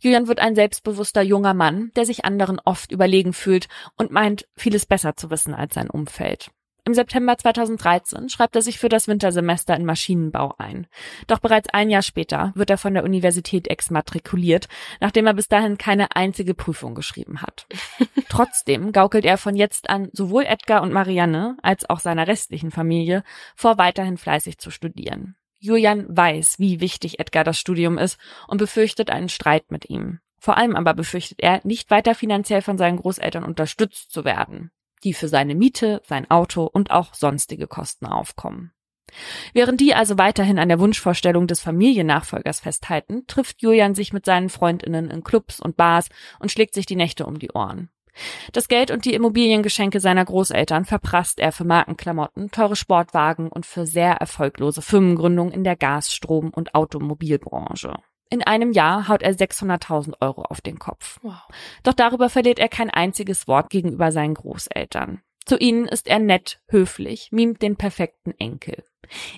Julian wird ein selbstbewusster junger Mann, der sich anderen oft überlegen fühlt und meint, vieles besser zu wissen als sein Umfeld. Im September 2013 schreibt er sich für das Wintersemester in Maschinenbau ein. Doch bereits ein Jahr später wird er von der Universität exmatrikuliert, nachdem er bis dahin keine einzige Prüfung geschrieben hat. Trotzdem gaukelt er von jetzt an sowohl Edgar und Marianne als auch seiner restlichen Familie vor, weiterhin fleißig zu studieren. Julian weiß, wie wichtig Edgar das Studium ist und befürchtet einen Streit mit ihm. Vor allem aber befürchtet er, nicht weiter finanziell von seinen Großeltern unterstützt zu werden die für seine Miete, sein Auto und auch sonstige Kosten aufkommen. Während die also weiterhin an der Wunschvorstellung des Familiennachfolgers festhalten, trifft Julian sich mit seinen Freundinnen in Clubs und Bars und schlägt sich die Nächte um die Ohren. Das Geld und die Immobiliengeschenke seiner Großeltern verprasst er für Markenklamotten, teure Sportwagen und für sehr erfolglose Firmengründungen in der Gas-, Strom- und Automobilbranche. In einem Jahr haut er 600.000 Euro auf den Kopf. Wow. Doch darüber verliert er kein einziges Wort gegenüber seinen Großeltern. Zu ihnen ist er nett, höflich, mimt den perfekten Enkel.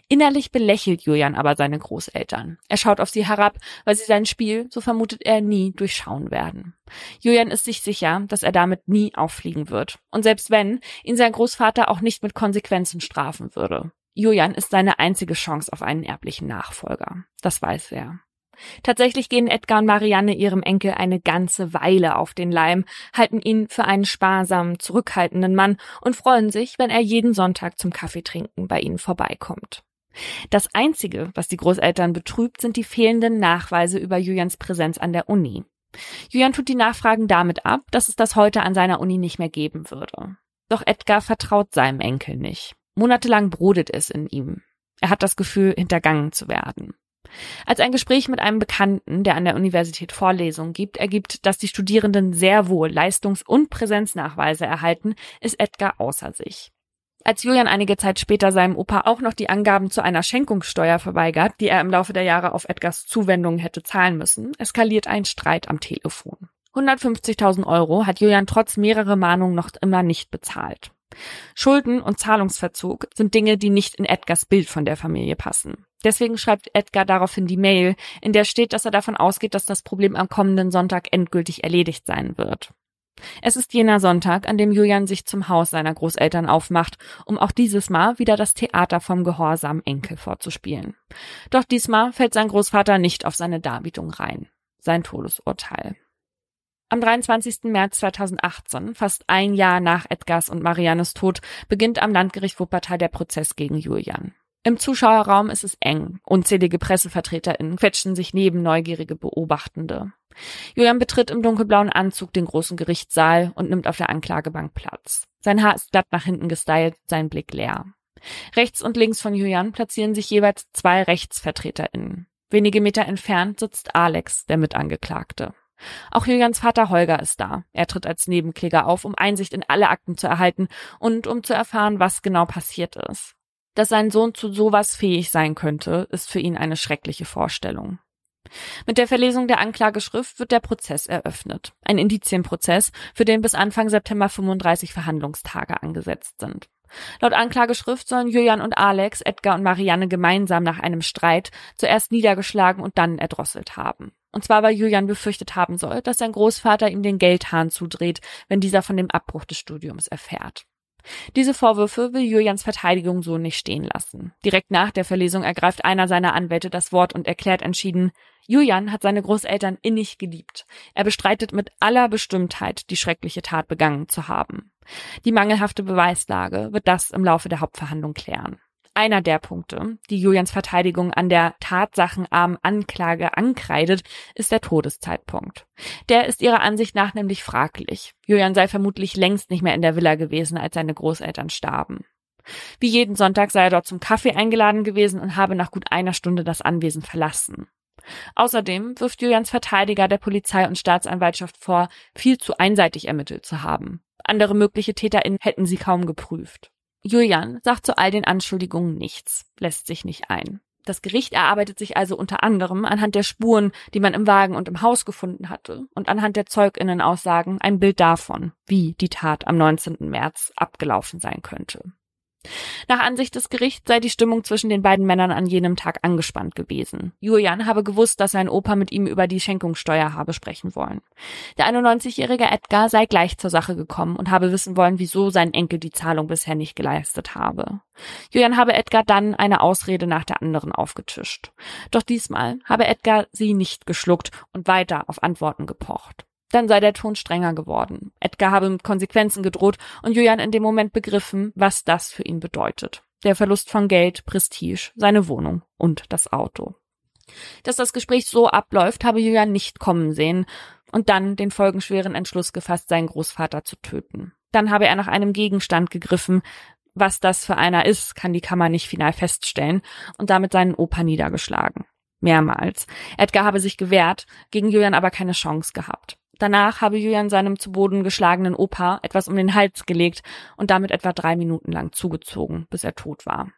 Innerlich belächelt Julian aber seine Großeltern. Er schaut auf sie herab, weil sie sein Spiel, so vermutet er, nie durchschauen werden. Julian ist sich sicher, dass er damit nie auffliegen wird. Und selbst wenn, ihn sein Großvater auch nicht mit Konsequenzen strafen würde. Julian ist seine einzige Chance auf einen erblichen Nachfolger. Das weiß er. Tatsächlich gehen Edgar und Marianne ihrem Enkel eine ganze Weile auf den Leim, halten ihn für einen sparsamen, zurückhaltenden Mann und freuen sich, wenn er jeden Sonntag zum Kaffeetrinken bei ihnen vorbeikommt. Das Einzige, was die Großeltern betrübt, sind die fehlenden Nachweise über Julians Präsenz an der Uni. Julian tut die Nachfragen damit ab, dass es das heute an seiner Uni nicht mehr geben würde. Doch Edgar vertraut seinem Enkel nicht. Monatelang brodet es in ihm. Er hat das Gefühl, hintergangen zu werden. Als ein Gespräch mit einem Bekannten, der an der Universität Vorlesungen gibt, ergibt, dass die Studierenden sehr wohl Leistungs- und Präsenznachweise erhalten, ist Edgar außer sich. Als Julian einige Zeit später seinem Opa auch noch die Angaben zu einer Schenkungssteuer verweigert, die er im Laufe der Jahre auf Edgars Zuwendungen hätte zahlen müssen, eskaliert ein Streit am Telefon. 150.000 Euro hat Julian trotz mehrerer Mahnungen noch immer nicht bezahlt. Schulden und Zahlungsverzug sind Dinge, die nicht in Edgars Bild von der Familie passen. Deswegen schreibt Edgar daraufhin die Mail, in der steht, dass er davon ausgeht, dass das Problem am kommenden Sonntag endgültig erledigt sein wird. Es ist jener Sonntag, an dem Julian sich zum Haus seiner Großeltern aufmacht, um auch dieses Mal wieder das Theater vom Gehorsam Enkel vorzuspielen. Doch diesmal fällt sein Großvater nicht auf seine Darbietung rein. Sein Todesurteil. Am 23. März 2018, fast ein Jahr nach Edgars und Mariannes Tod, beginnt am Landgericht Wuppertal der Prozess gegen Julian. Im Zuschauerraum ist es eng. Unzählige PressevertreterInnen quetschen sich neben neugierige Beobachtende. Julian betritt im dunkelblauen Anzug den großen Gerichtssaal und nimmt auf der Anklagebank Platz. Sein Haar ist glatt nach hinten gestylt, sein Blick leer. Rechts und links von Julian platzieren sich jeweils zwei RechtsvertreterInnen. Wenige Meter entfernt sitzt Alex, der Mitangeklagte. Auch Julians Vater Holger ist da. Er tritt als Nebenkläger auf, um Einsicht in alle Akten zu erhalten und um zu erfahren, was genau passiert ist. Dass sein Sohn zu sowas fähig sein könnte, ist für ihn eine schreckliche Vorstellung. Mit der Verlesung der Anklageschrift wird der Prozess eröffnet. Ein Indizienprozess, für den bis Anfang September 35 Verhandlungstage angesetzt sind. Laut Anklageschrift sollen Julian und Alex, Edgar und Marianne gemeinsam nach einem Streit zuerst niedergeschlagen und dann erdrosselt haben. Und zwar, weil Julian befürchtet haben soll, dass sein Großvater ihm den Geldhahn zudreht, wenn dieser von dem Abbruch des Studiums erfährt. Diese Vorwürfe will Julians Verteidigung so nicht stehen lassen. Direkt nach der Verlesung ergreift einer seiner Anwälte das Wort und erklärt entschieden, Julian hat seine Großeltern innig geliebt. Er bestreitet mit aller Bestimmtheit, die schreckliche Tat begangen zu haben. Die mangelhafte Beweislage wird das im Laufe der Hauptverhandlung klären. Einer der Punkte, die Julians Verteidigung an der tatsachenarmen Anklage ankreidet, ist der Todeszeitpunkt. Der ist ihrer Ansicht nach nämlich fraglich. Julian sei vermutlich längst nicht mehr in der Villa gewesen, als seine Großeltern starben. Wie jeden Sonntag sei er dort zum Kaffee eingeladen gewesen und habe nach gut einer Stunde das Anwesen verlassen. Außerdem wirft Julians Verteidiger der Polizei und Staatsanwaltschaft vor, viel zu einseitig ermittelt zu haben. Andere mögliche TäterInnen hätten sie kaum geprüft. Julian sagt zu all den Anschuldigungen nichts, lässt sich nicht ein. Das Gericht erarbeitet sich also unter anderem anhand der Spuren, die man im Wagen und im Haus gefunden hatte, und anhand der Zeuginnenaussagen ein Bild davon, wie die Tat am 19. März abgelaufen sein könnte. Nach Ansicht des Gerichts sei die Stimmung zwischen den beiden Männern an jenem Tag angespannt gewesen. Julian habe gewusst, dass sein Opa mit ihm über die Schenkungssteuer habe sprechen wollen. Der 91-jährige Edgar sei gleich zur Sache gekommen und habe wissen wollen, wieso sein Enkel die Zahlung bisher nicht geleistet habe. Julian habe Edgar dann eine Ausrede nach der anderen aufgetischt. Doch diesmal habe Edgar sie nicht geschluckt und weiter auf Antworten gepocht. Dann sei der Ton strenger geworden. Edgar habe mit Konsequenzen gedroht und Julian in dem Moment begriffen, was das für ihn bedeutet. Der Verlust von Geld, Prestige, seine Wohnung und das Auto. Dass das Gespräch so abläuft, habe Julian nicht kommen sehen und dann den folgenschweren Entschluss gefasst, seinen Großvater zu töten. Dann habe er nach einem Gegenstand gegriffen. Was das für einer ist, kann die Kammer nicht final feststellen und damit seinen Opa niedergeschlagen. Mehrmals. Edgar habe sich gewehrt, gegen Julian aber keine Chance gehabt. Danach habe Julian seinem zu Boden geschlagenen Opa etwas um den Hals gelegt und damit etwa drei Minuten lang zugezogen, bis er tot war.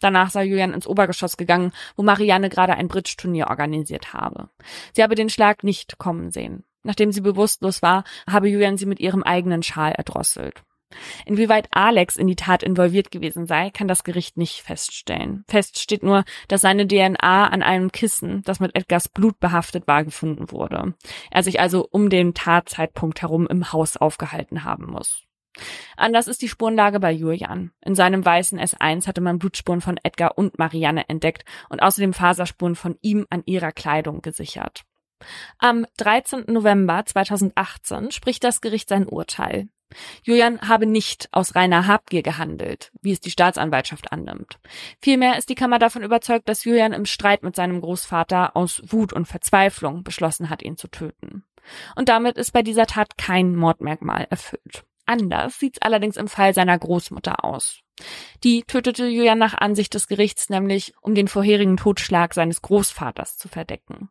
Danach sei Julian ins Obergeschoss gegangen, wo Marianne gerade ein Bridge-Turnier organisiert habe. Sie habe den Schlag nicht kommen sehen. Nachdem sie bewusstlos war, habe Julian sie mit ihrem eigenen Schal erdrosselt. Inwieweit Alex in die Tat involviert gewesen sei, kann das Gericht nicht feststellen. Fest steht nur, dass seine DNA an einem Kissen, das mit Edgars Blut behaftet war, gefunden wurde. Er sich also um den Tatzeitpunkt herum im Haus aufgehalten haben muss. Anders ist die Spurenlage bei Julian. In seinem weißen S1 hatte man Blutspuren von Edgar und Marianne entdeckt und außerdem Faserspuren von ihm an ihrer Kleidung gesichert. Am 13. November 2018 spricht das Gericht sein Urteil. Julian habe nicht aus reiner Habgier gehandelt, wie es die Staatsanwaltschaft annimmt. Vielmehr ist die Kammer davon überzeugt, dass Julian im Streit mit seinem Großvater aus Wut und Verzweiflung beschlossen hat, ihn zu töten. Und damit ist bei dieser Tat kein Mordmerkmal erfüllt. Anders sieht's allerdings im Fall seiner Großmutter aus. Die tötete Julian nach Ansicht des Gerichts nämlich, um den vorherigen Totschlag seines Großvaters zu verdecken.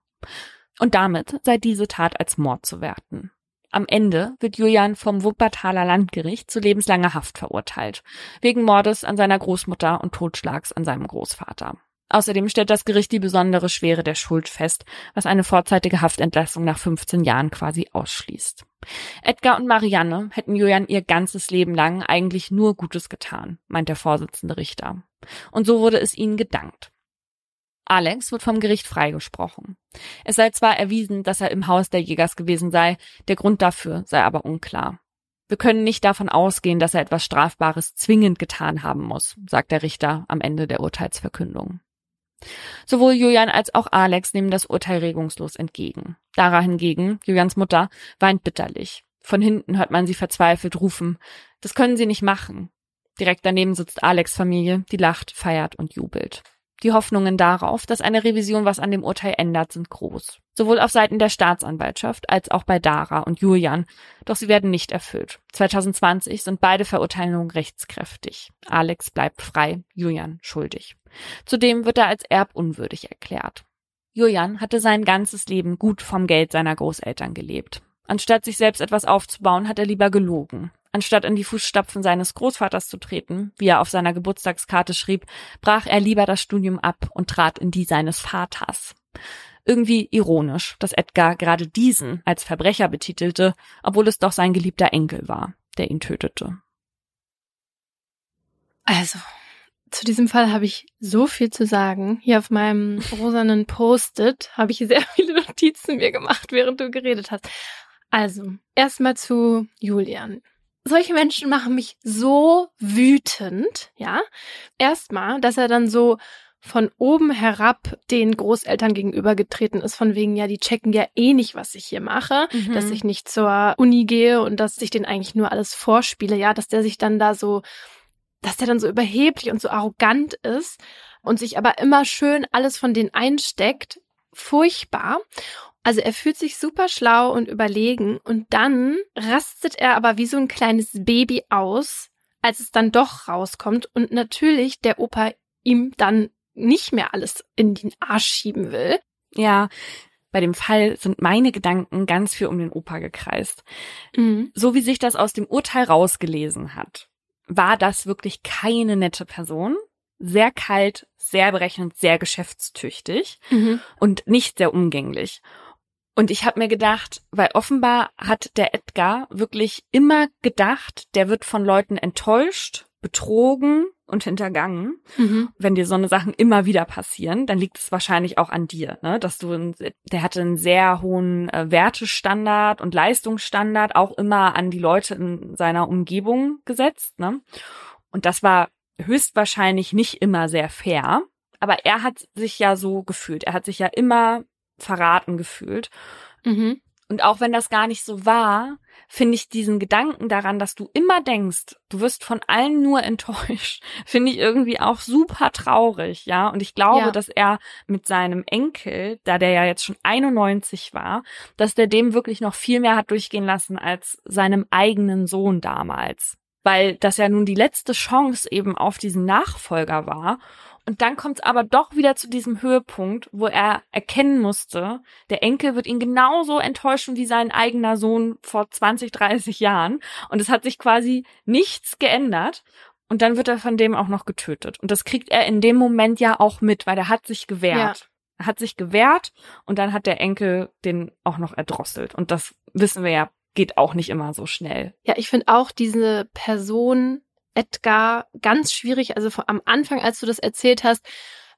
Und damit sei diese Tat als Mord zu werten. Am Ende wird Julian vom Wuppertaler Landgericht zu lebenslanger Haft verurteilt, wegen Mordes an seiner Großmutter und Totschlags an seinem Großvater. Außerdem stellt das Gericht die besondere Schwere der Schuld fest, was eine vorzeitige Haftentlassung nach 15 Jahren quasi ausschließt. Edgar und Marianne hätten Julian ihr ganzes Leben lang eigentlich nur Gutes getan, meint der Vorsitzende Richter. Und so wurde es ihnen gedankt. Alex wird vom Gericht freigesprochen. Es sei zwar erwiesen, dass er im Haus der Jägers gewesen sei, der Grund dafür sei aber unklar. Wir können nicht davon ausgehen, dass er etwas Strafbares zwingend getan haben muss, sagt der Richter am Ende der Urteilsverkündung. Sowohl Julian als auch Alex nehmen das Urteil regungslos entgegen. Dara hingegen, Julians Mutter, weint bitterlich. Von hinten hört man sie verzweifelt rufen, das können sie nicht machen. Direkt daneben sitzt Alex Familie, die lacht, feiert und jubelt. Die Hoffnungen darauf, dass eine Revision was an dem Urteil ändert, sind groß. Sowohl auf Seiten der Staatsanwaltschaft als auch bei Dara und Julian. Doch sie werden nicht erfüllt. 2020 sind beide Verurteilungen rechtskräftig. Alex bleibt frei, Julian schuldig. Zudem wird er als erbunwürdig erklärt. Julian hatte sein ganzes Leben gut vom Geld seiner Großeltern gelebt. Anstatt sich selbst etwas aufzubauen, hat er lieber gelogen. Anstatt in die Fußstapfen seines Großvaters zu treten, wie er auf seiner Geburtstagskarte schrieb, brach er lieber das Studium ab und trat in die seines Vaters. Irgendwie ironisch, dass Edgar gerade diesen als Verbrecher betitelte, obwohl es doch sein geliebter Enkel war, der ihn tötete. Also, zu diesem Fall habe ich so viel zu sagen. Hier auf meinem rosanen Post-it habe ich sehr viele Notizen mir gemacht, während du geredet hast. Also, erstmal zu Julian solche Menschen machen mich so wütend, ja. Erstmal, dass er dann so von oben herab den Großeltern gegenübergetreten ist, von wegen, ja, die checken ja eh nicht, was ich hier mache, mhm. dass ich nicht zur Uni gehe und dass ich denen eigentlich nur alles vorspiele, ja, dass der sich dann da so, dass der dann so überheblich und so arrogant ist und sich aber immer schön alles von denen einsteckt. Furchtbar. Also er fühlt sich super schlau und überlegen und dann rastet er aber wie so ein kleines Baby aus, als es dann doch rauskommt und natürlich der Opa ihm dann nicht mehr alles in den Arsch schieben will. Ja, bei dem Fall sind meine Gedanken ganz viel um den Opa gekreist. Mhm. So wie sich das aus dem Urteil rausgelesen hat, war das wirklich keine nette Person. Sehr kalt, sehr berechnend, sehr geschäftstüchtig mhm. und nicht sehr umgänglich. Und ich habe mir gedacht, weil offenbar hat der Edgar wirklich immer gedacht, der wird von Leuten enttäuscht, betrogen und hintergangen. Mhm. Wenn dir so eine Sachen immer wieder passieren, dann liegt es wahrscheinlich auch an dir, ne? Dass du, ein, der hatte einen sehr hohen äh, Wertestandard und Leistungsstandard auch immer an die Leute in seiner Umgebung gesetzt, ne? Und das war höchstwahrscheinlich nicht immer sehr fair. Aber er hat sich ja so gefühlt. Er hat sich ja immer verraten gefühlt. Mhm. Und auch wenn das gar nicht so war, finde ich diesen Gedanken daran, dass du immer denkst, du wirst von allen nur enttäuscht, finde ich irgendwie auch super traurig, ja. Und ich glaube, ja. dass er mit seinem Enkel, da der ja jetzt schon 91 war, dass der dem wirklich noch viel mehr hat durchgehen lassen als seinem eigenen Sohn damals. Weil das ja nun die letzte Chance eben auf diesen Nachfolger war. Und dann kommt es aber doch wieder zu diesem Höhepunkt, wo er erkennen musste, der Enkel wird ihn genauso enttäuschen wie sein eigener Sohn vor 20, 30 Jahren. Und es hat sich quasi nichts geändert. Und dann wird er von dem auch noch getötet. Und das kriegt er in dem Moment ja auch mit, weil er hat sich gewehrt. Ja. Er hat sich gewehrt und dann hat der Enkel den auch noch erdrosselt. Und das wissen wir ja, geht auch nicht immer so schnell. Ja, ich finde auch diese Person Edgar ganz schwierig. Also am Anfang, als du das erzählt hast,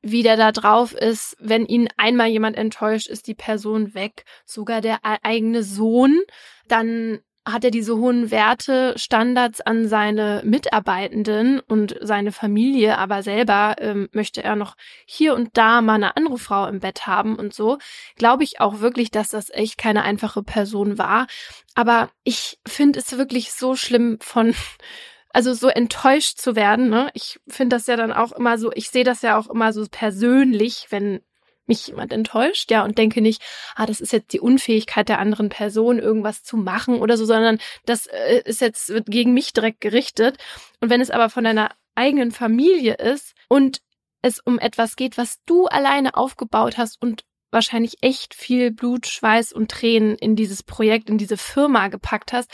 wie der da drauf ist, wenn ihn einmal jemand enttäuscht, ist die Person weg. Sogar der eigene Sohn. Dann hat er diese hohen Werte, Standards an seine Mitarbeitenden und seine Familie, aber selber ähm, möchte er noch hier und da mal eine andere Frau im Bett haben und so. Glaube ich auch wirklich, dass das echt keine einfache Person war. Aber ich finde es wirklich so schlimm von also so enttäuscht zu werden, ne? Ich finde das ja dann auch immer so, ich sehe das ja auch immer so persönlich, wenn mich jemand enttäuscht, ja, und denke nicht, ah, das ist jetzt die Unfähigkeit der anderen Person, irgendwas zu machen oder so, sondern das äh, ist jetzt wird gegen mich direkt gerichtet. Und wenn es aber von deiner eigenen Familie ist und es um etwas geht, was du alleine aufgebaut hast und wahrscheinlich echt viel Blut, Schweiß und Tränen in dieses Projekt, in diese Firma gepackt hast,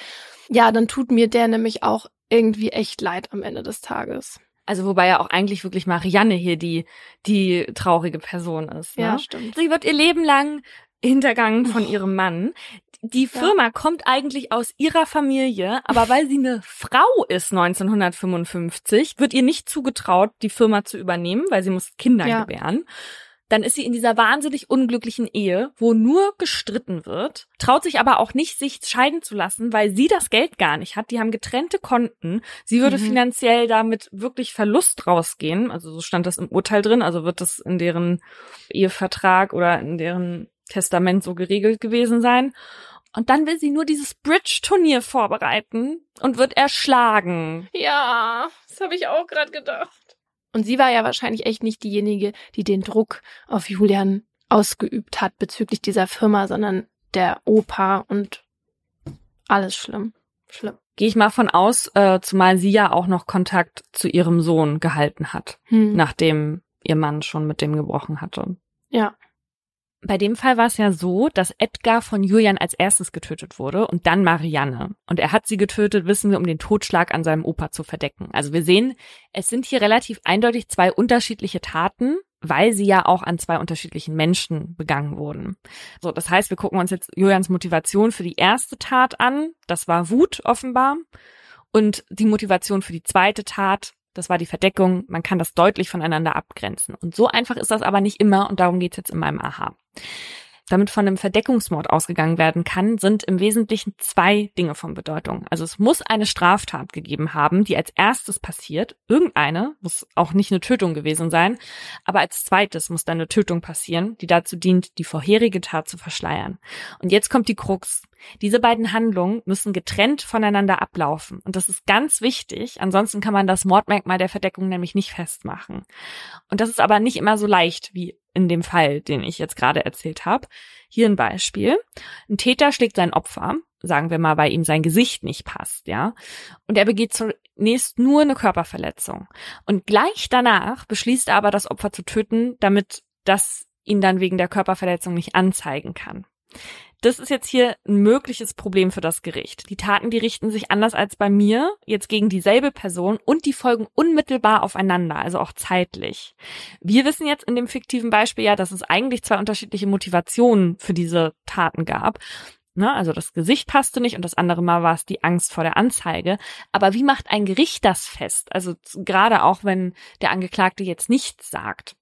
ja, dann tut mir der nämlich auch irgendwie echt leid am Ende des Tages. Also wobei ja auch eigentlich wirklich Marianne hier die die traurige Person ist. Ne? Ja, stimmt. Sie wird ihr Leben lang hintergangen von ihrem Mann. Die Firma ja. kommt eigentlich aus ihrer Familie, aber weil sie eine Frau ist 1955, wird ihr nicht zugetraut, die Firma zu übernehmen, weil sie muss Kinder ja. gebären dann ist sie in dieser wahnsinnig unglücklichen Ehe, wo nur gestritten wird, traut sich aber auch nicht, sich scheiden zu lassen, weil sie das Geld gar nicht hat. Die haben getrennte Konten. Sie würde mhm. finanziell damit wirklich Verlust rausgehen. Also so stand das im Urteil drin. Also wird das in deren Ehevertrag oder in deren Testament so geregelt gewesen sein. Und dann will sie nur dieses Bridge-Turnier vorbereiten und wird erschlagen. Ja, das habe ich auch gerade gedacht. Und sie war ja wahrscheinlich echt nicht diejenige, die den Druck auf Julian ausgeübt hat bezüglich dieser Firma, sondern der Opa und alles schlimm. Schlimm. Gehe ich mal von aus, äh, zumal sie ja auch noch Kontakt zu ihrem Sohn gehalten hat, Hm. nachdem ihr Mann schon mit dem gebrochen hatte. Ja. Bei dem Fall war es ja so, dass Edgar von Julian als erstes getötet wurde und dann Marianne. Und er hat sie getötet, wissen wir, um den Totschlag an seinem Opa zu verdecken. Also wir sehen, es sind hier relativ eindeutig zwei unterschiedliche Taten, weil sie ja auch an zwei unterschiedlichen Menschen begangen wurden. So, das heißt, wir gucken uns jetzt Julians Motivation für die erste Tat an. Das war Wut offenbar. Und die Motivation für die zweite Tat, das war die Verdeckung. Man kann das deutlich voneinander abgrenzen. Und so einfach ist das aber nicht immer und darum geht's jetzt in meinem Aha. Damit von einem Verdeckungsmord ausgegangen werden kann, sind im Wesentlichen zwei Dinge von Bedeutung. Also es muss eine Straftat gegeben haben, die als erstes passiert. Irgendeine, muss auch nicht eine Tötung gewesen sein, aber als zweites muss dann eine Tötung passieren, die dazu dient, die vorherige Tat zu verschleiern. Und jetzt kommt die Krux. Diese beiden Handlungen müssen getrennt voneinander ablaufen. Und das ist ganz wichtig. Ansonsten kann man das Mordmerkmal der Verdeckung nämlich nicht festmachen. Und das ist aber nicht immer so leicht wie in dem Fall, den ich jetzt gerade erzählt habe. Hier ein Beispiel. Ein Täter schlägt sein Opfer, sagen wir mal, weil ihm sein Gesicht nicht passt, ja. Und er begeht zunächst nur eine Körperverletzung. Und gleich danach beschließt er aber, das Opfer zu töten, damit das ihn dann wegen der Körperverletzung nicht anzeigen kann. Das ist jetzt hier ein mögliches Problem für das Gericht. Die Taten, die richten sich anders als bei mir jetzt gegen dieselbe Person und die folgen unmittelbar aufeinander, also auch zeitlich. Wir wissen jetzt in dem fiktiven Beispiel ja, dass es eigentlich zwei unterschiedliche Motivationen für diese Taten gab. Ne, also das Gesicht passte nicht und das andere Mal war es die Angst vor der Anzeige. Aber wie macht ein Gericht das fest? Also gerade auch, wenn der Angeklagte jetzt nichts sagt.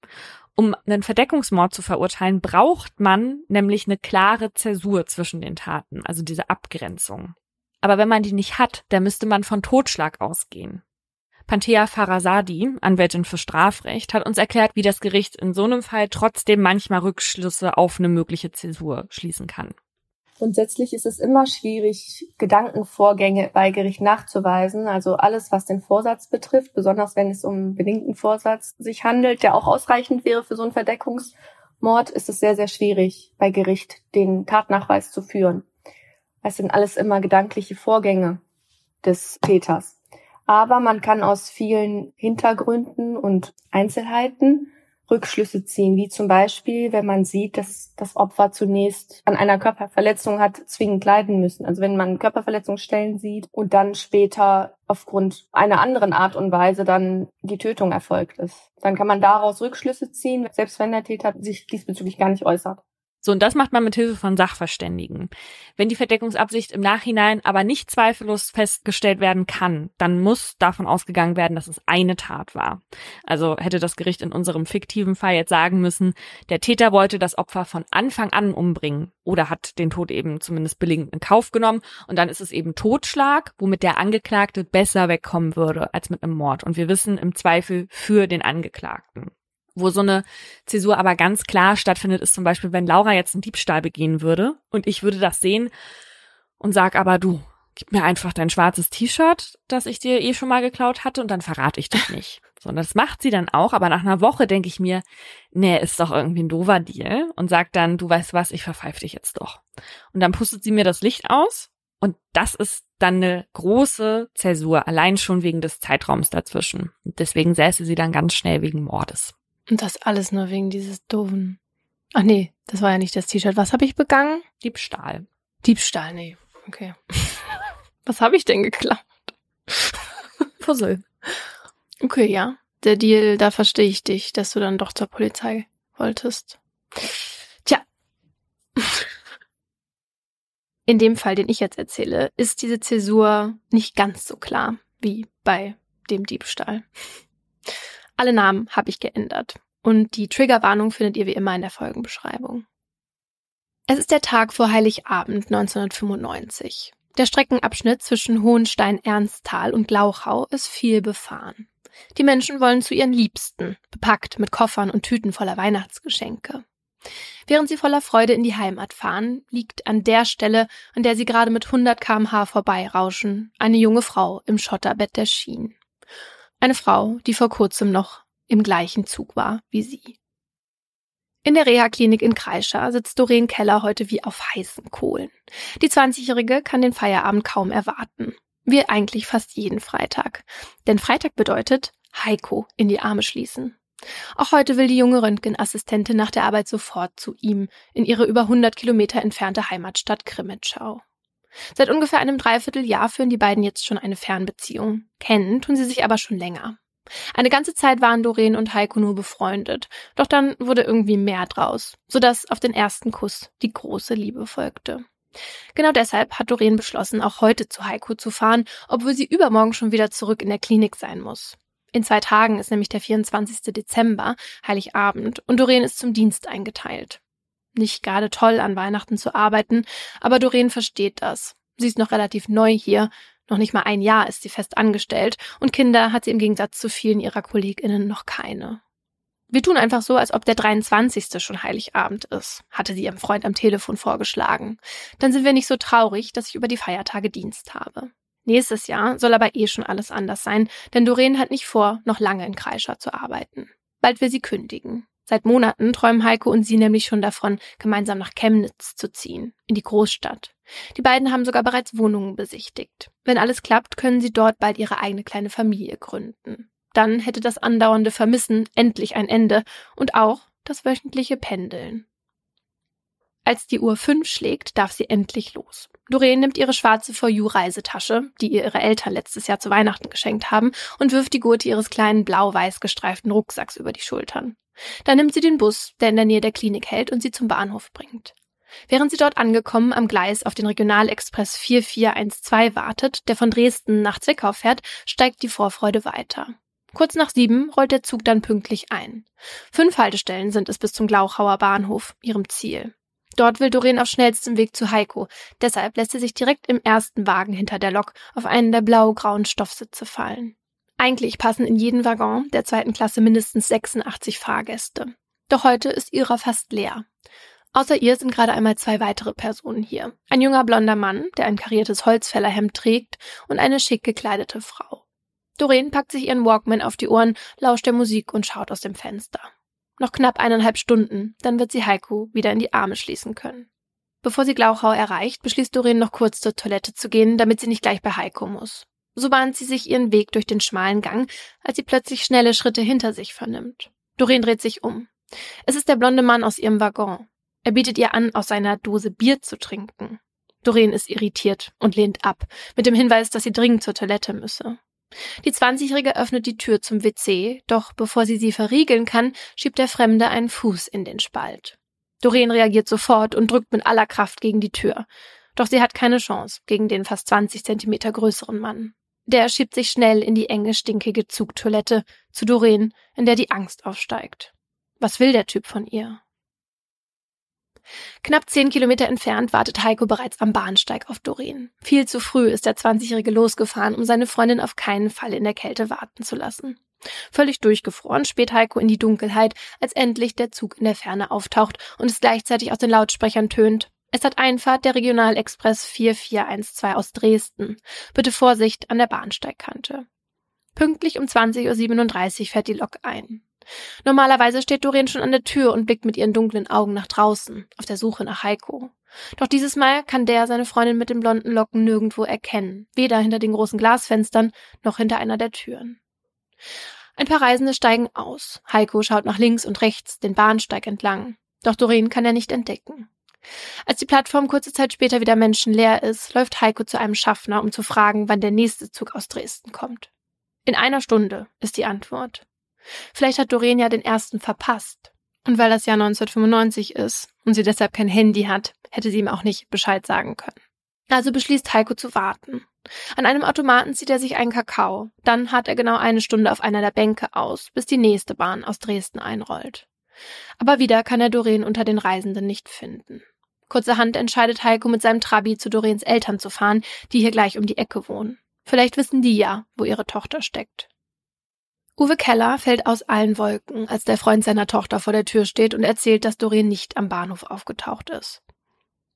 Um einen Verdeckungsmord zu verurteilen, braucht man nämlich eine klare Zäsur zwischen den Taten, also diese Abgrenzung. Aber wenn man die nicht hat, dann müsste man von Totschlag ausgehen. Panthea Farasadi, Anwältin für Strafrecht, hat uns erklärt, wie das Gericht in so einem Fall trotzdem manchmal Rückschlüsse auf eine mögliche Zäsur schließen kann. Grundsätzlich ist es immer schwierig, Gedankenvorgänge bei Gericht nachzuweisen. Also alles, was den Vorsatz betrifft, besonders wenn es um bedingten Vorsatz sich handelt, der auch ausreichend wäre für so einen Verdeckungsmord, ist es sehr, sehr schwierig, bei Gericht den Tatnachweis zu führen. Es sind alles immer gedankliche Vorgänge des Täters. Aber man kann aus vielen Hintergründen und Einzelheiten Rückschlüsse ziehen, wie zum Beispiel, wenn man sieht, dass das Opfer zunächst an einer Körperverletzung hat zwingend leiden müssen. Also wenn man Körperverletzungsstellen sieht und dann später aufgrund einer anderen Art und Weise dann die Tötung erfolgt ist. Dann kann man daraus Rückschlüsse ziehen, selbst wenn der Täter sich diesbezüglich gar nicht äußert. So, und das macht man mit Hilfe von Sachverständigen. Wenn die Verdeckungsabsicht im Nachhinein aber nicht zweifellos festgestellt werden kann, dann muss davon ausgegangen werden, dass es eine Tat war. Also hätte das Gericht in unserem fiktiven Fall jetzt sagen müssen, der Täter wollte das Opfer von Anfang an umbringen oder hat den Tod eben zumindest billigend in Kauf genommen und dann ist es eben Totschlag, womit der Angeklagte besser wegkommen würde als mit einem Mord. Und wir wissen im Zweifel für den Angeklagten. Wo so eine Zäsur aber ganz klar stattfindet, ist zum Beispiel, wenn Laura jetzt einen Diebstahl begehen würde und ich würde das sehen und sag aber du, gib mir einfach dein schwarzes T-Shirt, das ich dir eh schon mal geklaut hatte und dann verrate ich dich nicht. So, und das macht sie dann auch, aber nach einer Woche denke ich mir, nee, ist doch irgendwie ein doofer Deal und sagt dann, du weißt was, ich verpfeife dich jetzt doch. Und dann pustet sie mir das Licht aus und das ist dann eine große Zäsur, allein schon wegen des Zeitraums dazwischen. Und deswegen säße sie dann ganz schnell wegen Mordes. Und das alles nur wegen dieses doofen. Ach nee, das war ja nicht das T-Shirt. Was habe ich begangen? Diebstahl. Diebstahl, nee. Okay. Was habe ich denn geklaut? Puzzle. Okay, ja. Der Deal, da verstehe ich dich, dass du dann doch zur Polizei wolltest. Tja. In dem Fall, den ich jetzt erzähle, ist diese Zäsur nicht ganz so klar wie bei dem Diebstahl. Alle Namen habe ich geändert und die Triggerwarnung findet ihr wie immer in der Folgenbeschreibung. Es ist der Tag vor Heiligabend 1995. Der Streckenabschnitt zwischen Hohenstein-Ernsthal und Glauchau ist viel befahren. Die Menschen wollen zu ihren Liebsten, bepackt mit Koffern und Tüten voller Weihnachtsgeschenke. Während sie voller Freude in die Heimat fahren, liegt an der Stelle, an der sie gerade mit 100 kmh vorbeirauschen, eine junge Frau im Schotterbett der Schienen. Eine Frau, die vor kurzem noch im gleichen Zug war wie sie. In der Reha-Klinik in Kreischer sitzt Doreen Keller heute wie auf heißen Kohlen. Die 20-Jährige kann den Feierabend kaum erwarten. Wie eigentlich fast jeden Freitag. Denn Freitag bedeutet Heiko in die Arme schließen. Auch heute will die junge Röntgenassistentin nach der Arbeit sofort zu ihm in ihre über 100 Kilometer entfernte Heimatstadt Krimitschau. Seit ungefähr einem Dreivierteljahr führen die beiden jetzt schon eine Fernbeziehung. Kennen tun sie sich aber schon länger. Eine ganze Zeit waren Doreen und Heiko nur befreundet, doch dann wurde irgendwie mehr draus, sodass auf den ersten Kuss die große Liebe folgte. Genau deshalb hat Doreen beschlossen, auch heute zu Heiko zu fahren, obwohl sie übermorgen schon wieder zurück in der Klinik sein muss. In zwei Tagen ist nämlich der 24. Dezember, Heiligabend, und Doreen ist zum Dienst eingeteilt. Nicht gerade toll, an Weihnachten zu arbeiten, aber Doreen versteht das. Sie ist noch relativ neu hier noch nicht mal ein Jahr ist sie fest angestellt und Kinder hat sie im Gegensatz zu vielen ihrer KollegInnen noch keine. Wir tun einfach so, als ob der 23. schon Heiligabend ist, hatte sie ihrem Freund am Telefon vorgeschlagen. Dann sind wir nicht so traurig, dass ich über die Feiertage Dienst habe. Nächstes Jahr soll aber eh schon alles anders sein, denn Doreen hat nicht vor, noch lange in Kreischer zu arbeiten. Bald will sie kündigen. Seit Monaten träumen Heiko und sie nämlich schon davon, gemeinsam nach Chemnitz zu ziehen, in die Großstadt. Die beiden haben sogar bereits Wohnungen besichtigt. Wenn alles klappt, können sie dort bald ihre eigene kleine Familie gründen. Dann hätte das andauernde Vermissen endlich ein Ende und auch das wöchentliche Pendeln. Als die Uhr fünf schlägt, darf sie endlich los. Doreen nimmt ihre schwarze For You Reisetasche, die ihr ihre Eltern letztes Jahr zu Weihnachten geschenkt haben, und wirft die Gurte ihres kleinen blau-weiß gestreiften Rucksacks über die Schultern. Dann nimmt sie den Bus, der in der Nähe der Klinik hält und sie zum Bahnhof bringt. Während sie dort angekommen am Gleis auf den Regionalexpress 4412 wartet, der von Dresden nach Zwickau fährt, steigt die Vorfreude weiter. Kurz nach sieben rollt der Zug dann pünktlich ein. Fünf Haltestellen sind es bis zum Glauchauer Bahnhof, ihrem Ziel. Dort will Doreen auf schnellstem Weg zu Heiko. Deshalb lässt sie sich direkt im ersten Wagen hinter der Lok auf einen der blau-grauen Stoffsitze fallen. Eigentlich passen in jeden Waggon der zweiten Klasse mindestens 86 Fahrgäste. Doch heute ist ihrer fast leer. Außer ihr sind gerade einmal zwei weitere Personen hier. Ein junger blonder Mann, der ein kariertes Holzfällerhemd trägt, und eine schick gekleidete Frau. Doreen packt sich ihren Walkman auf die Ohren, lauscht der Musik und schaut aus dem Fenster. Noch knapp eineinhalb Stunden, dann wird sie Heiko wieder in die Arme schließen können. Bevor sie Glauchau erreicht, beschließt Doreen noch kurz zur Toilette zu gehen, damit sie nicht gleich bei Heiko muss. So bahnt sie sich ihren Weg durch den schmalen Gang, als sie plötzlich schnelle Schritte hinter sich vernimmt. Doreen dreht sich um. Es ist der blonde Mann aus ihrem Waggon. Er bietet ihr an, aus seiner Dose Bier zu trinken. Doreen ist irritiert und lehnt ab, mit dem Hinweis, dass sie dringend zur Toilette müsse. Die 20-Jährige öffnet die Tür zum WC, doch bevor sie sie verriegeln kann, schiebt der Fremde einen Fuß in den Spalt. Doreen reagiert sofort und drückt mit aller Kraft gegen die Tür. Doch sie hat keine Chance gegen den fast 20 Zentimeter größeren Mann. Der schiebt sich schnell in die enge, stinkige Zugtoilette zu Doreen, in der die Angst aufsteigt. Was will der Typ von ihr? Knapp zehn Kilometer entfernt wartet Heiko bereits am Bahnsteig auf Doreen. Viel zu früh ist der 20-Jährige losgefahren, um seine Freundin auf keinen Fall in der Kälte warten zu lassen. Völlig durchgefroren späht Heiko in die Dunkelheit, als endlich der Zug in der Ferne auftaucht und es gleichzeitig aus den Lautsprechern tönt. Es hat Einfahrt der Regionalexpress 4412 aus Dresden. Bitte Vorsicht an der Bahnsteigkante. Pünktlich um 20.37 Uhr fährt die Lok ein. Normalerweise steht Doreen schon an der Tür und blickt mit ihren dunklen Augen nach draußen, auf der Suche nach Heiko. Doch dieses Mal kann der seine Freundin mit den blonden Locken nirgendwo erkennen, weder hinter den großen Glasfenstern noch hinter einer der Türen. Ein paar Reisende steigen aus. Heiko schaut nach links und rechts den Bahnsteig entlang. Doch Doreen kann er nicht entdecken. Als die Plattform kurze Zeit später wieder menschenleer ist, läuft Heiko zu einem Schaffner, um zu fragen, wann der nächste Zug aus Dresden kommt. In einer Stunde ist die Antwort. Vielleicht hat Doreen ja den ersten verpasst. Und weil das Jahr 1995 ist und sie deshalb kein Handy hat, hätte sie ihm auch nicht Bescheid sagen können. Also beschließt Heiko zu warten. An einem Automaten zieht er sich einen Kakao. Dann hat er genau eine Stunde auf einer der Bänke aus, bis die nächste Bahn aus Dresden einrollt. Aber wieder kann er Doreen unter den Reisenden nicht finden. Kurzerhand entscheidet Heiko mit seinem Trabi zu Doreens Eltern zu fahren, die hier gleich um die Ecke wohnen. Vielleicht wissen die ja, wo ihre Tochter steckt. Uwe Keller fällt aus allen Wolken, als der Freund seiner Tochter vor der Tür steht und erzählt, dass Doreen nicht am Bahnhof aufgetaucht ist.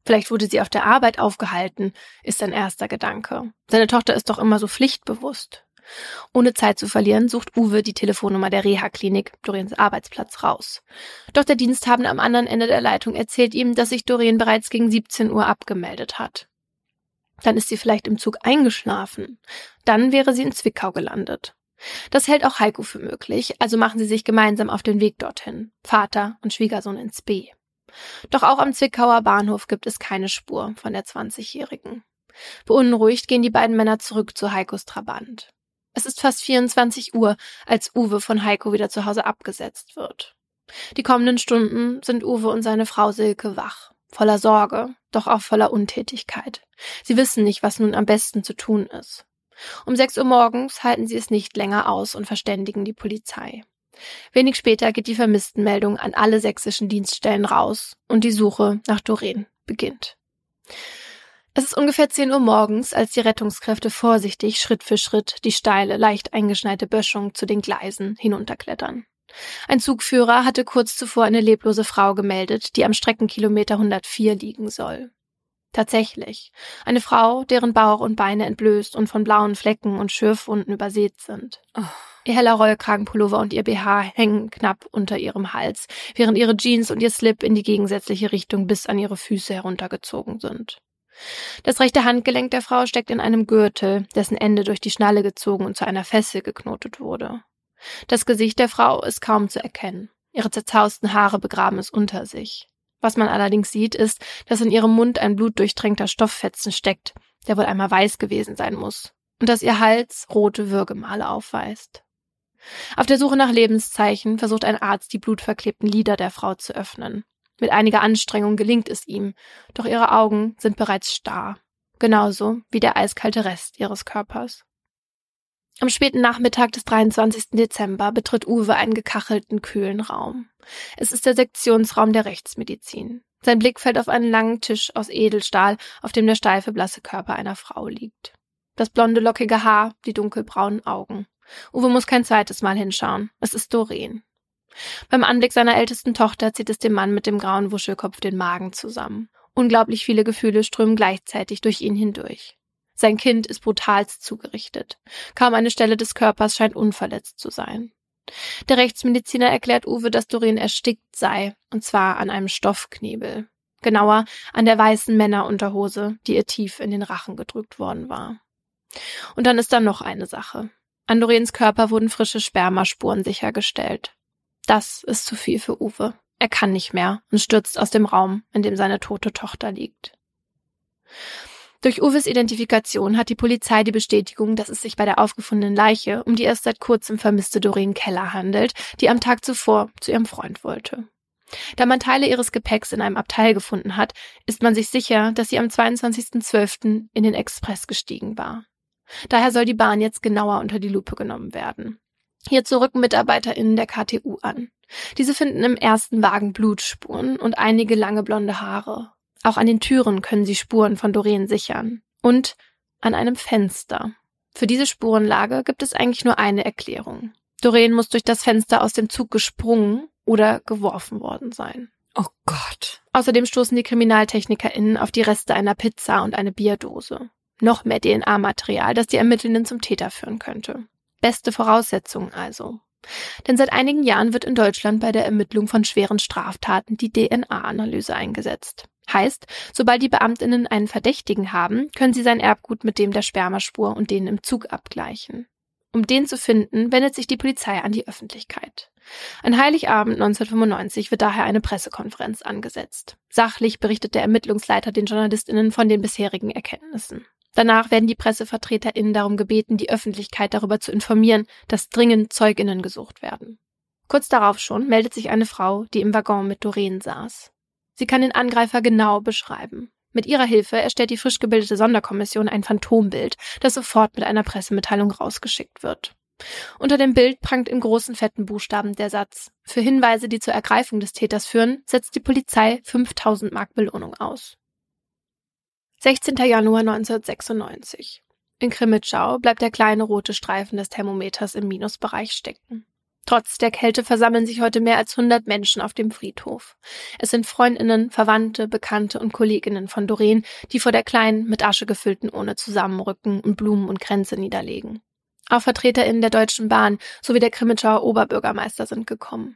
Vielleicht wurde sie auf der Arbeit aufgehalten, ist sein erster Gedanke. Seine Tochter ist doch immer so pflichtbewusst. Ohne Zeit zu verlieren, sucht Uwe die Telefonnummer der Reha-Klinik, Doriens Arbeitsplatz, raus. Doch der Diensthabende am anderen Ende der Leitung erzählt ihm, dass sich Dorien bereits gegen 17 Uhr abgemeldet hat. Dann ist sie vielleicht im Zug eingeschlafen. Dann wäre sie in Zwickau gelandet. Das hält auch Heiko für möglich, also machen sie sich gemeinsam auf den Weg dorthin. Vater und Schwiegersohn ins B. Doch auch am Zwickauer Bahnhof gibt es keine Spur von der 20-Jährigen. Beunruhigt gehen die beiden Männer zurück zu Heikos Trabant. Es ist fast 24 Uhr, als Uwe von Heiko wieder zu Hause abgesetzt wird. Die kommenden Stunden sind Uwe und seine Frau Silke wach, voller Sorge, doch auch voller Untätigkeit. Sie wissen nicht, was nun am besten zu tun ist. Um 6 Uhr morgens halten sie es nicht länger aus und verständigen die Polizei. Wenig später geht die Vermisstenmeldung an alle sächsischen Dienststellen raus und die Suche nach Doreen beginnt. Es ist ungefähr 10 Uhr morgens, als die Rettungskräfte vorsichtig Schritt für Schritt die steile, leicht eingeschneite Böschung zu den Gleisen hinunterklettern. Ein Zugführer hatte kurz zuvor eine leblose Frau gemeldet, die am Streckenkilometer 104 liegen soll. Tatsächlich. Eine Frau, deren Bauch und Beine entblößt und von blauen Flecken und Schürfwunden übersät sind. Oh. Ihr heller Rollkragenpullover und ihr BH hängen knapp unter ihrem Hals, während ihre Jeans und ihr Slip in die gegensätzliche Richtung bis an ihre Füße heruntergezogen sind. Das rechte Handgelenk der Frau steckt in einem Gürtel, dessen Ende durch die Schnalle gezogen und zu einer Fessel geknotet wurde. Das Gesicht der Frau ist kaum zu erkennen. Ihre zerzausten Haare begraben es unter sich. Was man allerdings sieht, ist, dass in ihrem Mund ein blutdurchtränkter Stofffetzen steckt, der wohl einmal weiß gewesen sein muss, und dass ihr Hals rote Würgemale aufweist. Auf der Suche nach Lebenszeichen versucht ein Arzt, die blutverklebten Lider der Frau zu öffnen. Mit einiger Anstrengung gelingt es ihm, doch ihre Augen sind bereits starr, genauso wie der eiskalte Rest ihres Körpers. Am späten Nachmittag des 23. Dezember betritt Uwe einen gekachelten, kühlen Raum. Es ist der Sektionsraum der Rechtsmedizin. Sein Blick fällt auf einen langen Tisch aus Edelstahl, auf dem der steife, blasse Körper einer Frau liegt. Das blonde, lockige Haar, die dunkelbraunen Augen. Uwe muss kein zweites Mal hinschauen. Es ist Doreen. Beim Anblick seiner ältesten Tochter zieht es dem Mann mit dem grauen Wuschelkopf den Magen zusammen. Unglaublich viele Gefühle strömen gleichzeitig durch ihn hindurch. Sein Kind ist brutalst zugerichtet. Kaum eine Stelle des Körpers scheint unverletzt zu sein. Der Rechtsmediziner erklärt Uwe, dass Doreen erstickt sei, und zwar an einem Stoffknebel. Genauer an der weißen Männerunterhose, die ihr tief in den Rachen gedrückt worden war. Und dann ist da noch eine Sache. An Doreens Körper wurden frische Spermaspuren sichergestellt. Das ist zu viel für Uwe. Er kann nicht mehr und stürzt aus dem Raum, in dem seine tote Tochter liegt. Durch Uwes Identifikation hat die Polizei die Bestätigung, dass es sich bei der aufgefundenen Leiche um die erst seit kurzem vermisste Doreen Keller handelt, die am Tag zuvor zu ihrem Freund wollte. Da man Teile ihres Gepäcks in einem Abteil gefunden hat, ist man sich sicher, dass sie am 22.12. in den Express gestiegen war. Daher soll die Bahn jetzt genauer unter die Lupe genommen werden. Hierzu rücken MitarbeiterInnen der KTU an. Diese finden im ersten Wagen Blutspuren und einige lange blonde Haare. Auch an den Türen können sie Spuren von Doreen sichern. Und an einem Fenster. Für diese Spurenlage gibt es eigentlich nur eine Erklärung. Doreen muss durch das Fenster aus dem Zug gesprungen oder geworfen worden sein. Oh Gott. Außerdem stoßen die KriminaltechnikerInnen auf die Reste einer Pizza und eine Bierdose. Noch mehr DNA-Material, das die Ermittelnden zum Täter führen könnte. Beste Voraussetzungen also. Denn seit einigen Jahren wird in Deutschland bei der Ermittlung von schweren Straftaten die DNA-Analyse eingesetzt. Heißt, sobald die Beamtinnen einen Verdächtigen haben, können sie sein Erbgut mit dem der Spermaspur und denen im Zug abgleichen. Um den zu finden, wendet sich die Polizei an die Öffentlichkeit. An Heiligabend 1995 wird daher eine Pressekonferenz angesetzt. Sachlich berichtet der Ermittlungsleiter den Journalistinnen von den bisherigen Erkenntnissen. Danach werden die PressevertreterInnen darum gebeten, die Öffentlichkeit darüber zu informieren, dass dringend ZeugInnen gesucht werden. Kurz darauf schon meldet sich eine Frau, die im Waggon mit Doreen saß. Sie kann den Angreifer genau beschreiben. Mit ihrer Hilfe erstellt die frisch gebildete Sonderkommission ein Phantombild, das sofort mit einer Pressemitteilung rausgeschickt wird. Unter dem Bild prangt in großen fetten Buchstaben der Satz Für Hinweise, die zur Ergreifung des Täters führen, setzt die Polizei 5000 Mark Belohnung aus. 16. Januar 1996. In Krimitschau bleibt der kleine rote Streifen des Thermometers im Minusbereich stecken. Trotz der Kälte versammeln sich heute mehr als 100 Menschen auf dem Friedhof. Es sind Freundinnen, Verwandte, Bekannte und Kolleginnen von Doreen, die vor der kleinen, mit Asche gefüllten Urne zusammenrücken und Blumen und Kränze niederlegen. Auch VertreterInnen der Deutschen Bahn sowie der Krimitschauer Oberbürgermeister sind gekommen.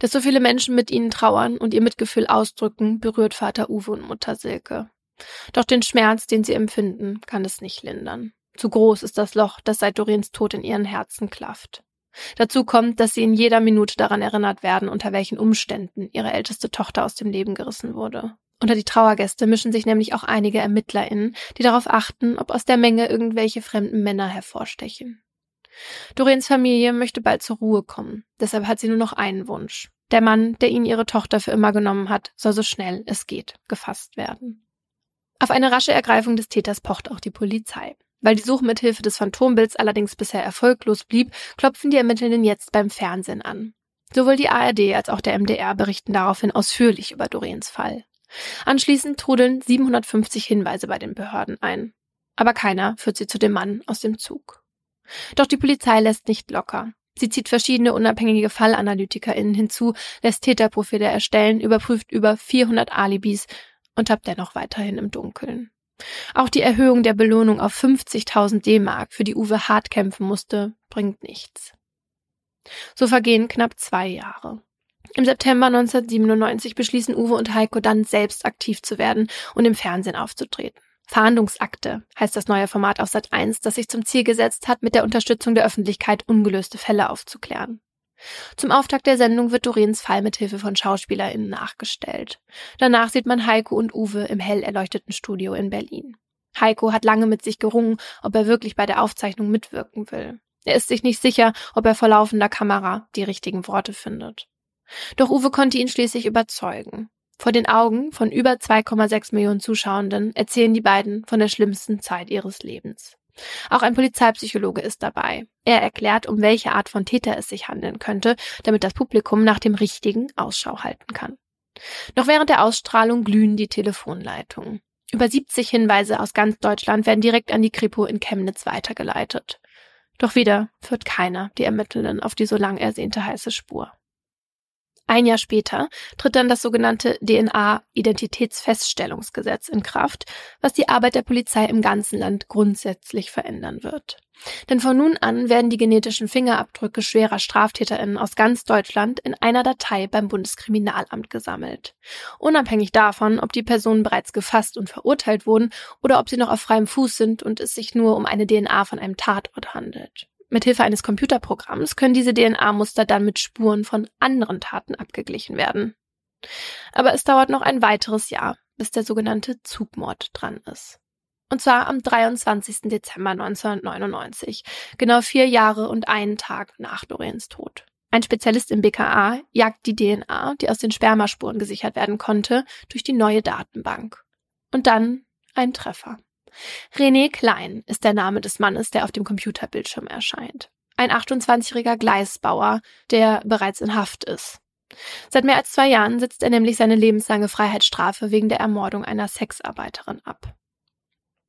Dass so viele Menschen mit ihnen trauern und ihr Mitgefühl ausdrücken, berührt Vater Uwe und Mutter Silke. Doch den Schmerz, den sie empfinden, kann es nicht lindern. Zu groß ist das Loch, das seit Doriens Tod in ihren Herzen klafft. Dazu kommt, dass sie in jeder Minute daran erinnert werden, unter welchen Umständen ihre älteste Tochter aus dem Leben gerissen wurde. Unter die Trauergäste mischen sich nämlich auch einige ErmittlerInnen, die darauf achten, ob aus der Menge irgendwelche fremden Männer hervorstechen. Doriens Familie möchte bald zur Ruhe kommen, deshalb hat sie nur noch einen Wunsch. Der Mann, der ihnen ihre Tochter für immer genommen hat, soll so schnell es geht gefasst werden. Auf eine rasche Ergreifung des Täters pocht auch die Polizei. Weil die Suche mit Hilfe des Phantombilds allerdings bisher erfolglos blieb, klopfen die Ermittlenden jetzt beim Fernsehen an. Sowohl die ARD als auch der MDR berichten daraufhin ausführlich über Doriens Fall. Anschließend trudeln 750 Hinweise bei den Behörden ein. Aber keiner führt sie zu dem Mann aus dem Zug. Doch die Polizei lässt nicht locker. Sie zieht verschiedene unabhängige FallanalytikerInnen hinzu, lässt Täterprofile erstellen, überprüft über 400 Alibis und tappt dennoch weiterhin im Dunkeln. Auch die Erhöhung der Belohnung auf 50.000 D-Mark, für die Uwe hart kämpfen musste, bringt nichts. So vergehen knapp zwei Jahre. Im September 1997 beschließen Uwe und Heiko dann selbst aktiv zu werden und im Fernsehen aufzutreten. Verhandlungsakte heißt das neue Format auf Sat 1, das sich zum Ziel gesetzt hat, mit der Unterstützung der Öffentlichkeit ungelöste Fälle aufzuklären. Zum Auftakt der Sendung wird Dorens Fall mit Hilfe von SchauspielerInnen nachgestellt. Danach sieht man Heiko und Uwe im hell erleuchteten Studio in Berlin. Heiko hat lange mit sich gerungen, ob er wirklich bei der Aufzeichnung mitwirken will. Er ist sich nicht sicher, ob er vor laufender Kamera die richtigen Worte findet. Doch Uwe konnte ihn schließlich überzeugen. Vor den Augen von über 2,6 Millionen Zuschauenden erzählen die beiden von der schlimmsten Zeit ihres Lebens. Auch ein Polizeipsychologe ist dabei. Er erklärt, um welche Art von Täter es sich handeln könnte, damit das Publikum nach dem richtigen Ausschau halten kann. Noch während der Ausstrahlung glühen die Telefonleitungen. Über 70 Hinweise aus ganz Deutschland werden direkt an die Kripo in Chemnitz weitergeleitet. Doch wieder führt keiner die Ermittelnden auf die so lang ersehnte heiße Spur. Ein Jahr später tritt dann das sogenannte DNA-Identitätsfeststellungsgesetz in Kraft, was die Arbeit der Polizei im ganzen Land grundsätzlich verändern wird. Denn von nun an werden die genetischen Fingerabdrücke schwerer Straftäterinnen aus ganz Deutschland in einer Datei beim Bundeskriminalamt gesammelt. Unabhängig davon, ob die Personen bereits gefasst und verurteilt wurden oder ob sie noch auf freiem Fuß sind und es sich nur um eine DNA von einem Tatort handelt. Mithilfe eines Computerprogramms können diese DNA-Muster dann mit Spuren von anderen Taten abgeglichen werden. Aber es dauert noch ein weiteres Jahr, bis der sogenannte Zugmord dran ist. Und zwar am 23. Dezember 1999, genau vier Jahre und einen Tag nach Dorians Tod. Ein Spezialist im BKA jagt die DNA, die aus den Spermaspuren gesichert werden konnte, durch die neue Datenbank. Und dann ein Treffer. René Klein ist der Name des Mannes, der auf dem Computerbildschirm erscheint. Ein 28-jähriger Gleisbauer, der bereits in Haft ist. Seit mehr als zwei Jahren sitzt er nämlich seine lebenslange Freiheitsstrafe wegen der Ermordung einer Sexarbeiterin ab.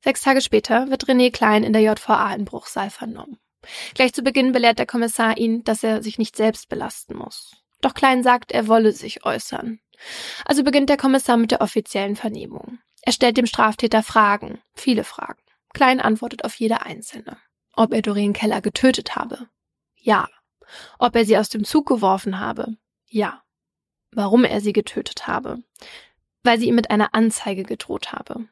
Sechs Tage später wird René Klein in der JVA in Bruchsal vernommen. Gleich zu Beginn belehrt der Kommissar ihn, dass er sich nicht selbst belasten muss. Doch Klein sagt, er wolle sich äußern. Also beginnt der Kommissar mit der offiziellen Vernehmung. Er stellt dem Straftäter Fragen, viele Fragen. Klein antwortet auf jede einzelne. Ob er Doreen Keller getötet habe? Ja. Ob er sie aus dem Zug geworfen habe? Ja. Warum er sie getötet habe? Weil sie ihm mit einer Anzeige gedroht habe.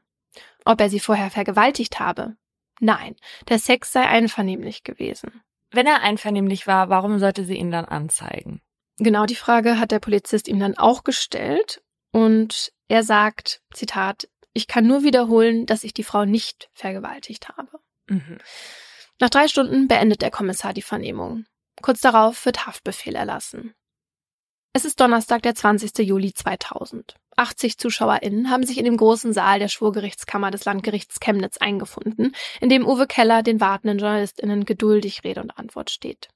Ob er sie vorher vergewaltigt habe? Nein, der Sex sei einvernehmlich gewesen. Wenn er einvernehmlich war, warum sollte sie ihn dann anzeigen? Genau die Frage hat der Polizist ihm dann auch gestellt und er sagt, Zitat, ich kann nur wiederholen, dass ich die Frau nicht vergewaltigt habe. Mhm. Nach drei Stunden beendet der Kommissar die Vernehmung. Kurz darauf wird Haftbefehl erlassen. Es ist Donnerstag, der 20. Juli 2000. 80 ZuschauerInnen haben sich in dem großen Saal der Schwurgerichtskammer des Landgerichts Chemnitz eingefunden, in dem Uwe Keller den wartenden JournalistInnen geduldig Rede und Antwort steht.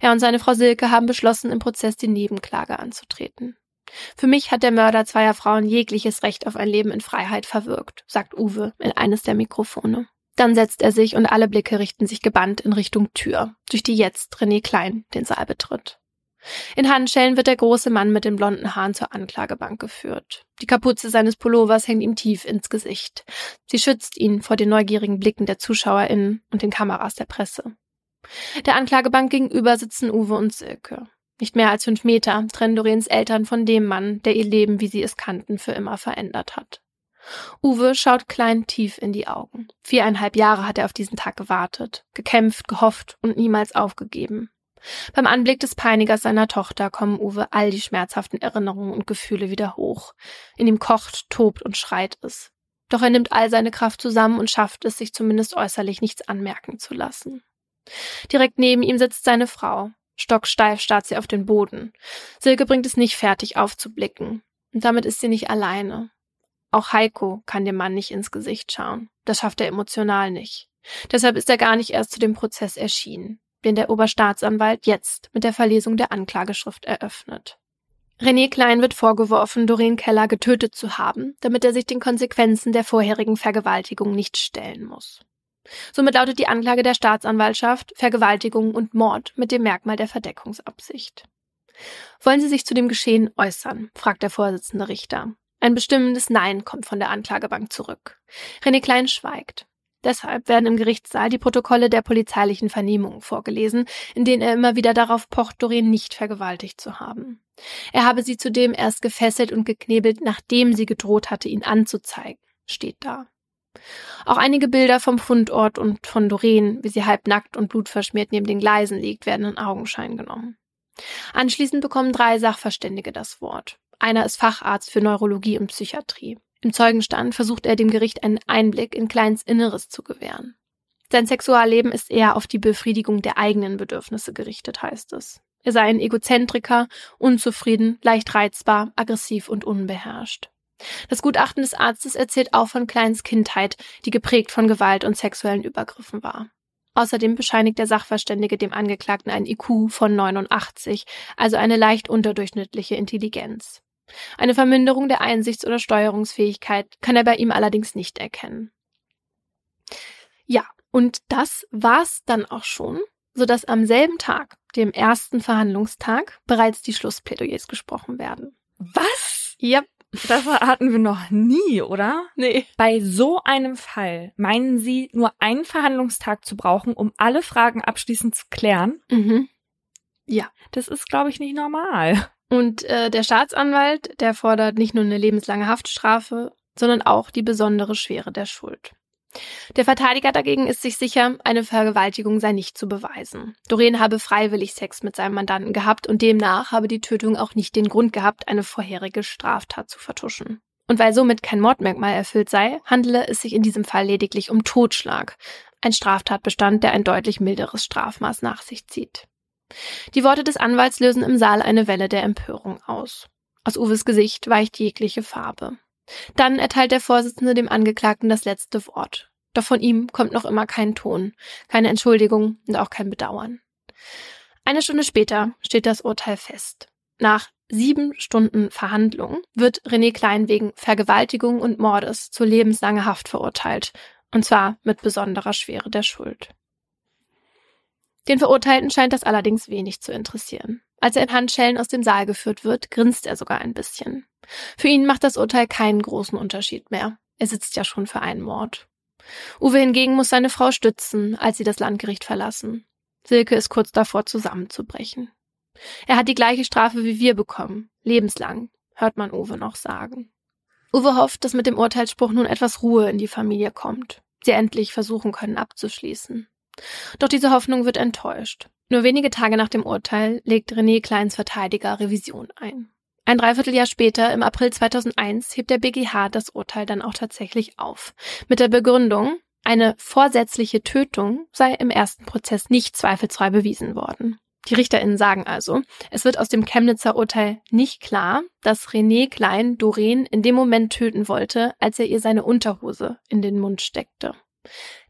Er und seine Frau Silke haben beschlossen, im Prozess die Nebenklage anzutreten. Für mich hat der Mörder zweier Frauen jegliches Recht auf ein Leben in Freiheit verwirkt, sagt Uwe in eines der Mikrofone. Dann setzt er sich und alle Blicke richten sich gebannt in Richtung Tür, durch die jetzt René Klein den Saal betritt. In Handschellen wird der große Mann mit den blonden Haaren zur Anklagebank geführt. Die Kapuze seines Pullovers hängt ihm tief ins Gesicht. Sie schützt ihn vor den neugierigen Blicken der ZuschauerInnen und den Kameras der Presse. Der Anklagebank gegenüber sitzen Uwe und Silke. Nicht mehr als fünf Meter trennen Dorens Eltern von dem Mann, der ihr Leben, wie sie es kannten, für immer verändert hat. Uwe schaut klein tief in die Augen. Viereinhalb Jahre hat er auf diesen Tag gewartet, gekämpft, gehofft und niemals aufgegeben. Beim Anblick des Peinigers seiner Tochter kommen Uwe all die schmerzhaften Erinnerungen und Gefühle wieder hoch. In ihm kocht, tobt und schreit es. Doch er nimmt all seine Kraft zusammen und schafft es, sich zumindest äußerlich nichts anmerken zu lassen. Direkt neben ihm sitzt seine Frau. Stocksteif starrt sie auf den Boden. Silke bringt es nicht fertig aufzublicken. Und damit ist sie nicht alleine. Auch Heiko kann dem Mann nicht ins Gesicht schauen. Das schafft er emotional nicht. Deshalb ist er gar nicht erst zu dem Prozess erschienen, den der Oberstaatsanwalt jetzt mit der Verlesung der Anklageschrift eröffnet. René Klein wird vorgeworfen, Doreen Keller getötet zu haben, damit er sich den Konsequenzen der vorherigen Vergewaltigung nicht stellen muss. Somit lautet die Anklage der Staatsanwaltschaft Vergewaltigung und Mord mit dem Merkmal der Verdeckungsabsicht. Wollen Sie sich zu dem Geschehen äußern? fragt der Vorsitzende Richter. Ein bestimmendes Nein kommt von der Anklagebank zurück. René Klein schweigt. Deshalb werden im Gerichtssaal die Protokolle der polizeilichen Vernehmungen vorgelesen, in denen er immer wieder darauf pocht, Doreen nicht vergewaltigt zu haben. Er habe sie zudem erst gefesselt und geknebelt, nachdem sie gedroht hatte, ihn anzuzeigen, steht da. Auch einige Bilder vom Fundort und von Doreen, wie sie halbnackt und blutverschmiert neben den Gleisen liegt, werden in Augenschein genommen. Anschließend bekommen drei Sachverständige das Wort. Einer ist Facharzt für Neurologie und Psychiatrie. Im Zeugenstand versucht er dem Gericht einen Einblick in Kleins Inneres zu gewähren. Sein Sexualleben ist eher auf die Befriedigung der eigenen Bedürfnisse gerichtet, heißt es. Er sei ein Egozentriker, unzufrieden, leicht reizbar, aggressiv und unbeherrscht. Das Gutachten des Arztes erzählt auch von Kleins Kindheit, die geprägt von Gewalt und sexuellen Übergriffen war. Außerdem bescheinigt der Sachverständige dem Angeklagten ein IQ von 89, also eine leicht unterdurchschnittliche Intelligenz. Eine Verminderung der Einsichts- oder Steuerungsfähigkeit kann er bei ihm allerdings nicht erkennen. Ja, und das war's dann auch schon, sodass am selben Tag, dem ersten Verhandlungstag, bereits die Schlussplädoyers gesprochen werden. Was? Ja, Das hatten wir noch nie, oder? nee. Bei so einem Fall meinen Sie nur einen Verhandlungstag zu brauchen, um alle Fragen abschließend zu klären? Mhm. Das ist, glaube ich, nicht normal. Und äh, der Staatsanwalt, der fordert nicht nur eine lebenslange Haftstrafe, sondern auch die besondere Schwere der Schuld. Der Verteidiger dagegen ist sich sicher, eine Vergewaltigung sei nicht zu beweisen. Doreen habe freiwillig Sex mit seinem Mandanten gehabt und demnach habe die Tötung auch nicht den Grund gehabt, eine vorherige Straftat zu vertuschen. Und weil somit kein Mordmerkmal erfüllt sei, handele es sich in diesem Fall lediglich um Totschlag, ein Straftatbestand, der ein deutlich milderes Strafmaß nach sich zieht. Die Worte des Anwalts lösen im Saal eine Welle der Empörung aus. Aus Uwes Gesicht weicht jegliche Farbe. Dann erteilt der Vorsitzende dem Angeklagten das letzte Wort. Doch von ihm kommt noch immer kein Ton, keine Entschuldigung und auch kein Bedauern. Eine Stunde später steht das Urteil fest. Nach sieben Stunden Verhandlung wird René Klein wegen Vergewaltigung und Mordes zu lebenslanger Haft verurteilt, und zwar mit besonderer Schwere der Schuld. Den Verurteilten scheint das allerdings wenig zu interessieren. Als er in Handschellen aus dem Saal geführt wird, grinst er sogar ein bisschen. Für ihn macht das Urteil keinen großen Unterschied mehr. Er sitzt ja schon für einen Mord. Uwe hingegen muss seine Frau stützen, als sie das Landgericht verlassen. Silke ist kurz davor zusammenzubrechen. Er hat die gleiche Strafe wie wir bekommen. Lebenslang, hört man Uwe noch sagen. Uwe hofft, dass mit dem Urteilsspruch nun etwas Ruhe in die Familie kommt. Sie endlich versuchen können abzuschließen. Doch diese Hoffnung wird enttäuscht. Nur wenige Tage nach dem Urteil legt René Kleins Verteidiger Revision ein. Ein Dreivierteljahr später, im April 2001, hebt der BGH das Urteil dann auch tatsächlich auf. Mit der Begründung, eine vorsätzliche Tötung sei im ersten Prozess nicht zweifelsfrei bewiesen worden. Die RichterInnen sagen also, es wird aus dem Chemnitzer Urteil nicht klar, dass René Klein Doreen in dem Moment töten wollte, als er ihr seine Unterhose in den Mund steckte.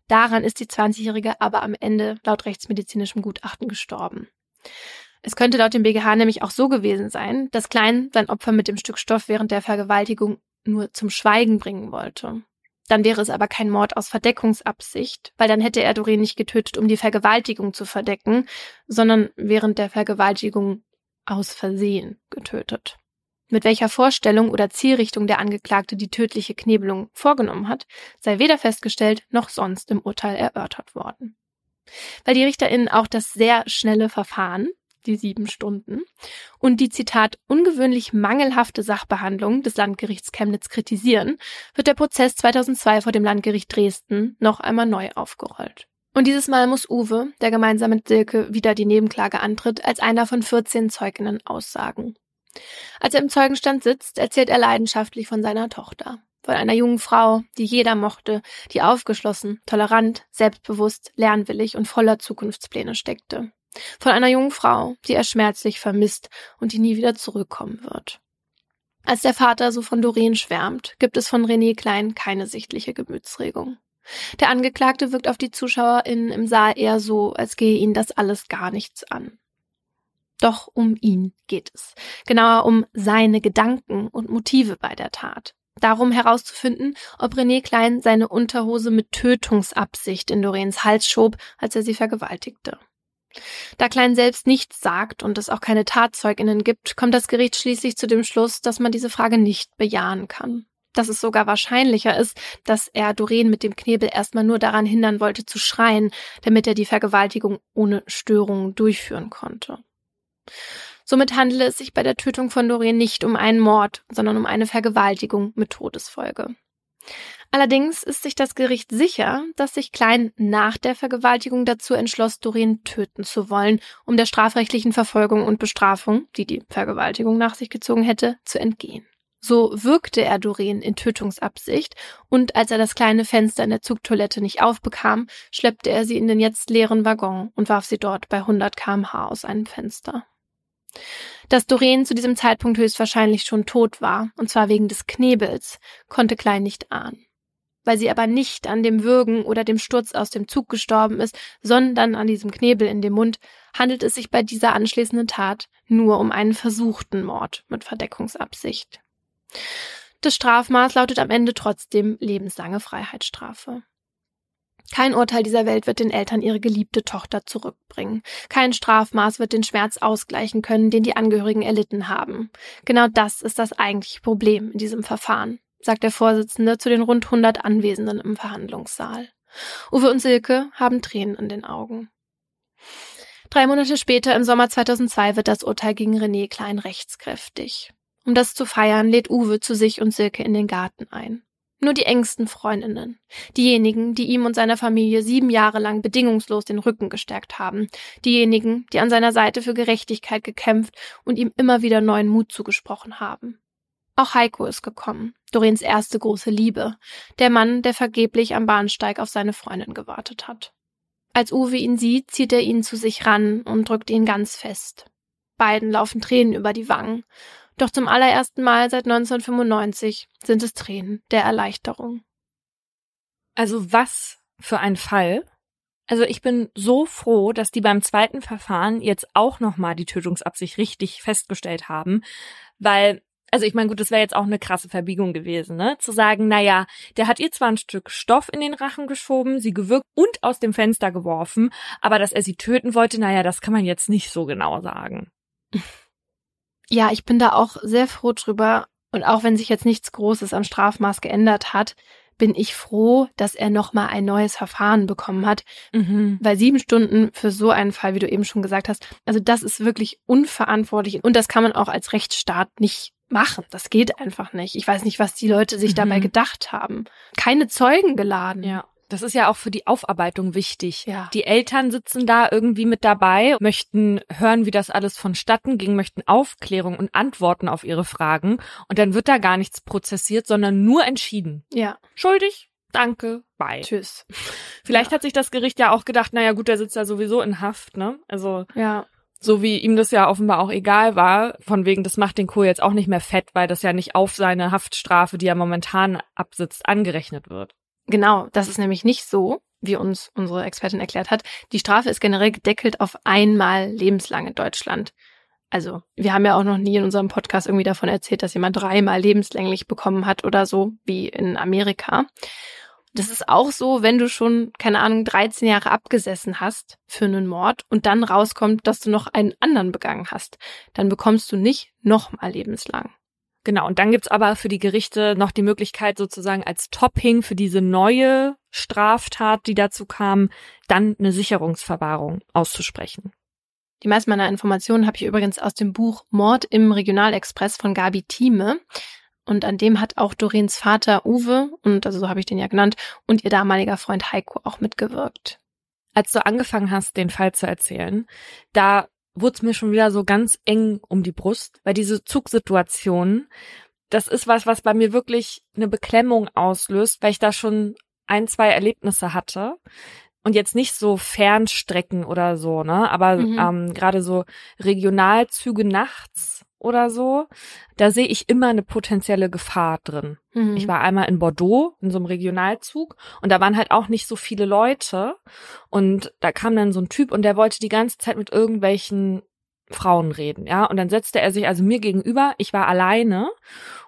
Daran ist die 20-Jährige aber am Ende laut rechtsmedizinischem Gutachten gestorben. Es könnte laut dem BGH nämlich auch so gewesen sein, dass Klein sein Opfer mit dem Stück Stoff während der Vergewaltigung nur zum Schweigen bringen wollte. Dann wäre es aber kein Mord aus Verdeckungsabsicht, weil dann hätte er Doreen nicht getötet, um die Vergewaltigung zu verdecken, sondern während der Vergewaltigung aus Versehen getötet. Mit welcher Vorstellung oder Zielrichtung der Angeklagte die tödliche Knebelung vorgenommen hat, sei weder festgestellt noch sonst im Urteil erörtert worden. Weil die RichterInnen auch das sehr schnelle Verfahren, die sieben Stunden, und die Zitat ungewöhnlich mangelhafte Sachbehandlung des Landgerichts Chemnitz kritisieren, wird der Prozess 2002 vor dem Landgericht Dresden noch einmal neu aufgerollt. Und dieses Mal muss Uwe, der gemeinsam mit Silke wieder die Nebenklage antritt, als einer von 14 Zeuginnen aussagen. Als er im Zeugenstand sitzt, erzählt er leidenschaftlich von seiner Tochter. Von einer jungen Frau, die jeder mochte, die aufgeschlossen, tolerant, selbstbewusst, lernwillig und voller Zukunftspläne steckte. Von einer jungen Frau, die er schmerzlich vermisst und die nie wieder zurückkommen wird. Als der Vater so von Doreen schwärmt, gibt es von René Klein keine sichtliche Gemütsregung. Der Angeklagte wirkt auf die ZuschauerInnen im Saal eher so, als gehe ihn das alles gar nichts an. Doch um ihn geht es. Genauer um seine Gedanken und Motive bei der Tat. Darum herauszufinden, ob René Klein seine Unterhose mit Tötungsabsicht in Doreens Hals schob, als er sie vergewaltigte. Da Klein selbst nichts sagt und es auch keine Tatzeuginnen gibt, kommt das Gericht schließlich zu dem Schluss, dass man diese Frage nicht bejahen kann. Dass es sogar wahrscheinlicher ist, dass er Doreen mit dem Knebel erstmal nur daran hindern wollte zu schreien, damit er die Vergewaltigung ohne Störung durchführen konnte. Somit handele es sich bei der Tötung von Doreen nicht um einen Mord, sondern um eine Vergewaltigung mit Todesfolge. Allerdings ist sich das Gericht sicher, dass sich Klein nach der Vergewaltigung dazu entschloss, Doreen töten zu wollen, um der strafrechtlichen Verfolgung und Bestrafung, die die Vergewaltigung nach sich gezogen hätte, zu entgehen. So wirkte er Doreen in Tötungsabsicht und als er das kleine Fenster in der Zugtoilette nicht aufbekam, schleppte er sie in den jetzt leeren Waggon und warf sie dort bei 100 kmh aus einem Fenster. Dass Doreen zu diesem Zeitpunkt höchstwahrscheinlich schon tot war, und zwar wegen des Knebels, konnte Klein nicht ahnen. Weil sie aber nicht an dem Würgen oder dem Sturz aus dem Zug gestorben ist, sondern an diesem Knebel in dem Mund, handelt es sich bei dieser anschließenden Tat nur um einen versuchten Mord mit Verdeckungsabsicht. Das Strafmaß lautet am Ende trotzdem lebenslange Freiheitsstrafe. Kein Urteil dieser Welt wird den Eltern ihre geliebte Tochter zurückbringen. Kein Strafmaß wird den Schmerz ausgleichen können, den die Angehörigen erlitten haben. Genau das ist das eigentliche Problem in diesem Verfahren, sagt der Vorsitzende zu den rund 100 Anwesenden im Verhandlungssaal. Uwe und Silke haben Tränen in den Augen. Drei Monate später, im Sommer 2002, wird das Urteil gegen René Klein rechtskräftig. Um das zu feiern, lädt Uwe zu sich und Silke in den Garten ein. Nur die engsten Freundinnen. Diejenigen, die ihm und seiner Familie sieben Jahre lang bedingungslos den Rücken gestärkt haben. Diejenigen, die an seiner Seite für Gerechtigkeit gekämpft und ihm immer wieder neuen Mut zugesprochen haben. Auch Heiko ist gekommen, Dorins erste große Liebe, der Mann, der vergeblich am Bahnsteig auf seine Freundin gewartet hat. Als Uwe ihn sieht, zieht er ihn zu sich ran und drückt ihn ganz fest. Beiden laufen Tränen über die Wangen doch zum allerersten Mal seit 1995 sind es Tränen der Erleichterung. Also was für ein Fall. Also ich bin so froh, dass die beim zweiten Verfahren jetzt auch nochmal die Tötungsabsicht richtig festgestellt haben, weil also ich meine, gut, das wäre jetzt auch eine krasse Verbiegung gewesen, ne? Zu sagen, naja, der hat ihr zwar ein Stück Stoff in den Rachen geschoben, sie gewürgt und aus dem Fenster geworfen, aber dass er sie töten wollte, naja, das kann man jetzt nicht so genau sagen. Ja, ich bin da auch sehr froh drüber. Und auch wenn sich jetzt nichts Großes am Strafmaß geändert hat, bin ich froh, dass er nochmal ein neues Verfahren bekommen hat. Mhm. Weil sieben Stunden für so einen Fall, wie du eben schon gesagt hast, also das ist wirklich unverantwortlich. Und das kann man auch als Rechtsstaat nicht machen. Das geht einfach nicht. Ich weiß nicht, was die Leute sich mhm. dabei gedacht haben. Keine Zeugen geladen. Ja. Das ist ja auch für die Aufarbeitung wichtig. Ja. Die Eltern sitzen da irgendwie mit dabei, möchten hören, wie das alles vonstatten ging, möchten Aufklärung und Antworten auf ihre Fragen. Und dann wird da gar nichts prozessiert, sondern nur entschieden. Ja. Schuldig, danke, bye. Tschüss. Vielleicht ja. hat sich das Gericht ja auch gedacht, naja gut, der sitzt ja sowieso in Haft, ne? Also. Ja. So wie ihm das ja offenbar auch egal war, von wegen, das macht den Kohl jetzt auch nicht mehr fett, weil das ja nicht auf seine Haftstrafe, die er momentan absitzt, angerechnet wird. Genau, das ist nämlich nicht so, wie uns unsere Expertin erklärt hat. Die Strafe ist generell gedeckelt auf einmal lebenslang in Deutschland. Also, wir haben ja auch noch nie in unserem Podcast irgendwie davon erzählt, dass jemand dreimal lebenslänglich bekommen hat oder so, wie in Amerika. Das ist auch so, wenn du schon, keine Ahnung, 13 Jahre abgesessen hast für einen Mord und dann rauskommt, dass du noch einen anderen begangen hast. Dann bekommst du nicht nochmal lebenslang. Genau, und dann gibt's aber für die Gerichte noch die Möglichkeit, sozusagen als Topping für diese neue Straftat, die dazu kam, dann eine Sicherungsverwahrung auszusprechen. Die meisten meiner Informationen habe ich übrigens aus dem Buch Mord im Regionalexpress von Gabi Thieme. Und an dem hat auch Dorins Vater Uwe, und also so habe ich den ja genannt, und ihr damaliger Freund Heiko auch mitgewirkt. Als du angefangen hast, den Fall zu erzählen, da wurde es mir schon wieder so ganz eng um die Brust, weil diese Zugsituation, das ist was, was bei mir wirklich eine Beklemmung auslöst, weil ich da schon ein, zwei Erlebnisse hatte. Und jetzt nicht so Fernstrecken oder so, ne? Aber mhm. ähm, gerade so Regionalzüge nachts oder so, da sehe ich immer eine potenzielle Gefahr drin. Mhm. Ich war einmal in Bordeaux in so einem Regionalzug und da waren halt auch nicht so viele Leute und da kam dann so ein Typ und der wollte die ganze Zeit mit irgendwelchen Frauen reden, ja, und dann setzte er sich also mir gegenüber, ich war alleine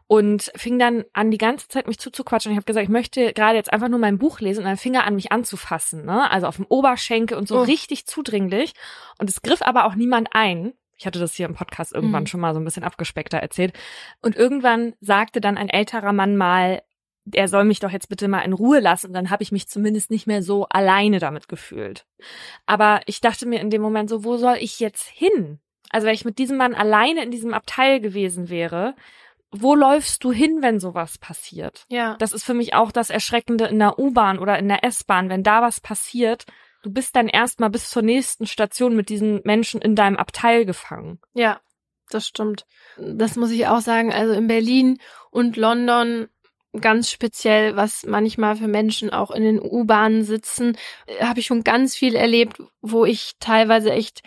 und fing dann an, die ganze Zeit mich zuzuquatschen. Ich habe gesagt, ich möchte gerade jetzt einfach nur mein Buch lesen und dann fing er an, mich anzufassen, ne? Also auf dem Oberschenkel und so oh. richtig zudringlich. Und es griff aber auch niemand ein. Ich hatte das hier im Podcast irgendwann mhm. schon mal so ein bisschen abgespeckter erzählt. Und irgendwann sagte dann ein älterer Mann mal, er soll mich doch jetzt bitte mal in Ruhe lassen. Und dann habe ich mich zumindest nicht mehr so alleine damit gefühlt. Aber ich dachte mir in dem Moment so, wo soll ich jetzt hin? Also wenn ich mit diesem Mann alleine in diesem Abteil gewesen wäre, wo läufst du hin, wenn sowas passiert? Ja. Das ist für mich auch das Erschreckende in der U-Bahn oder in der S-Bahn, wenn da was passiert, du bist dann erstmal bis zur nächsten Station mit diesen Menschen in deinem Abteil gefangen. Ja, das stimmt. Das muss ich auch sagen. Also in Berlin und London ganz speziell, was manchmal für Menschen auch in den U-Bahnen sitzen, äh, habe ich schon ganz viel erlebt, wo ich teilweise echt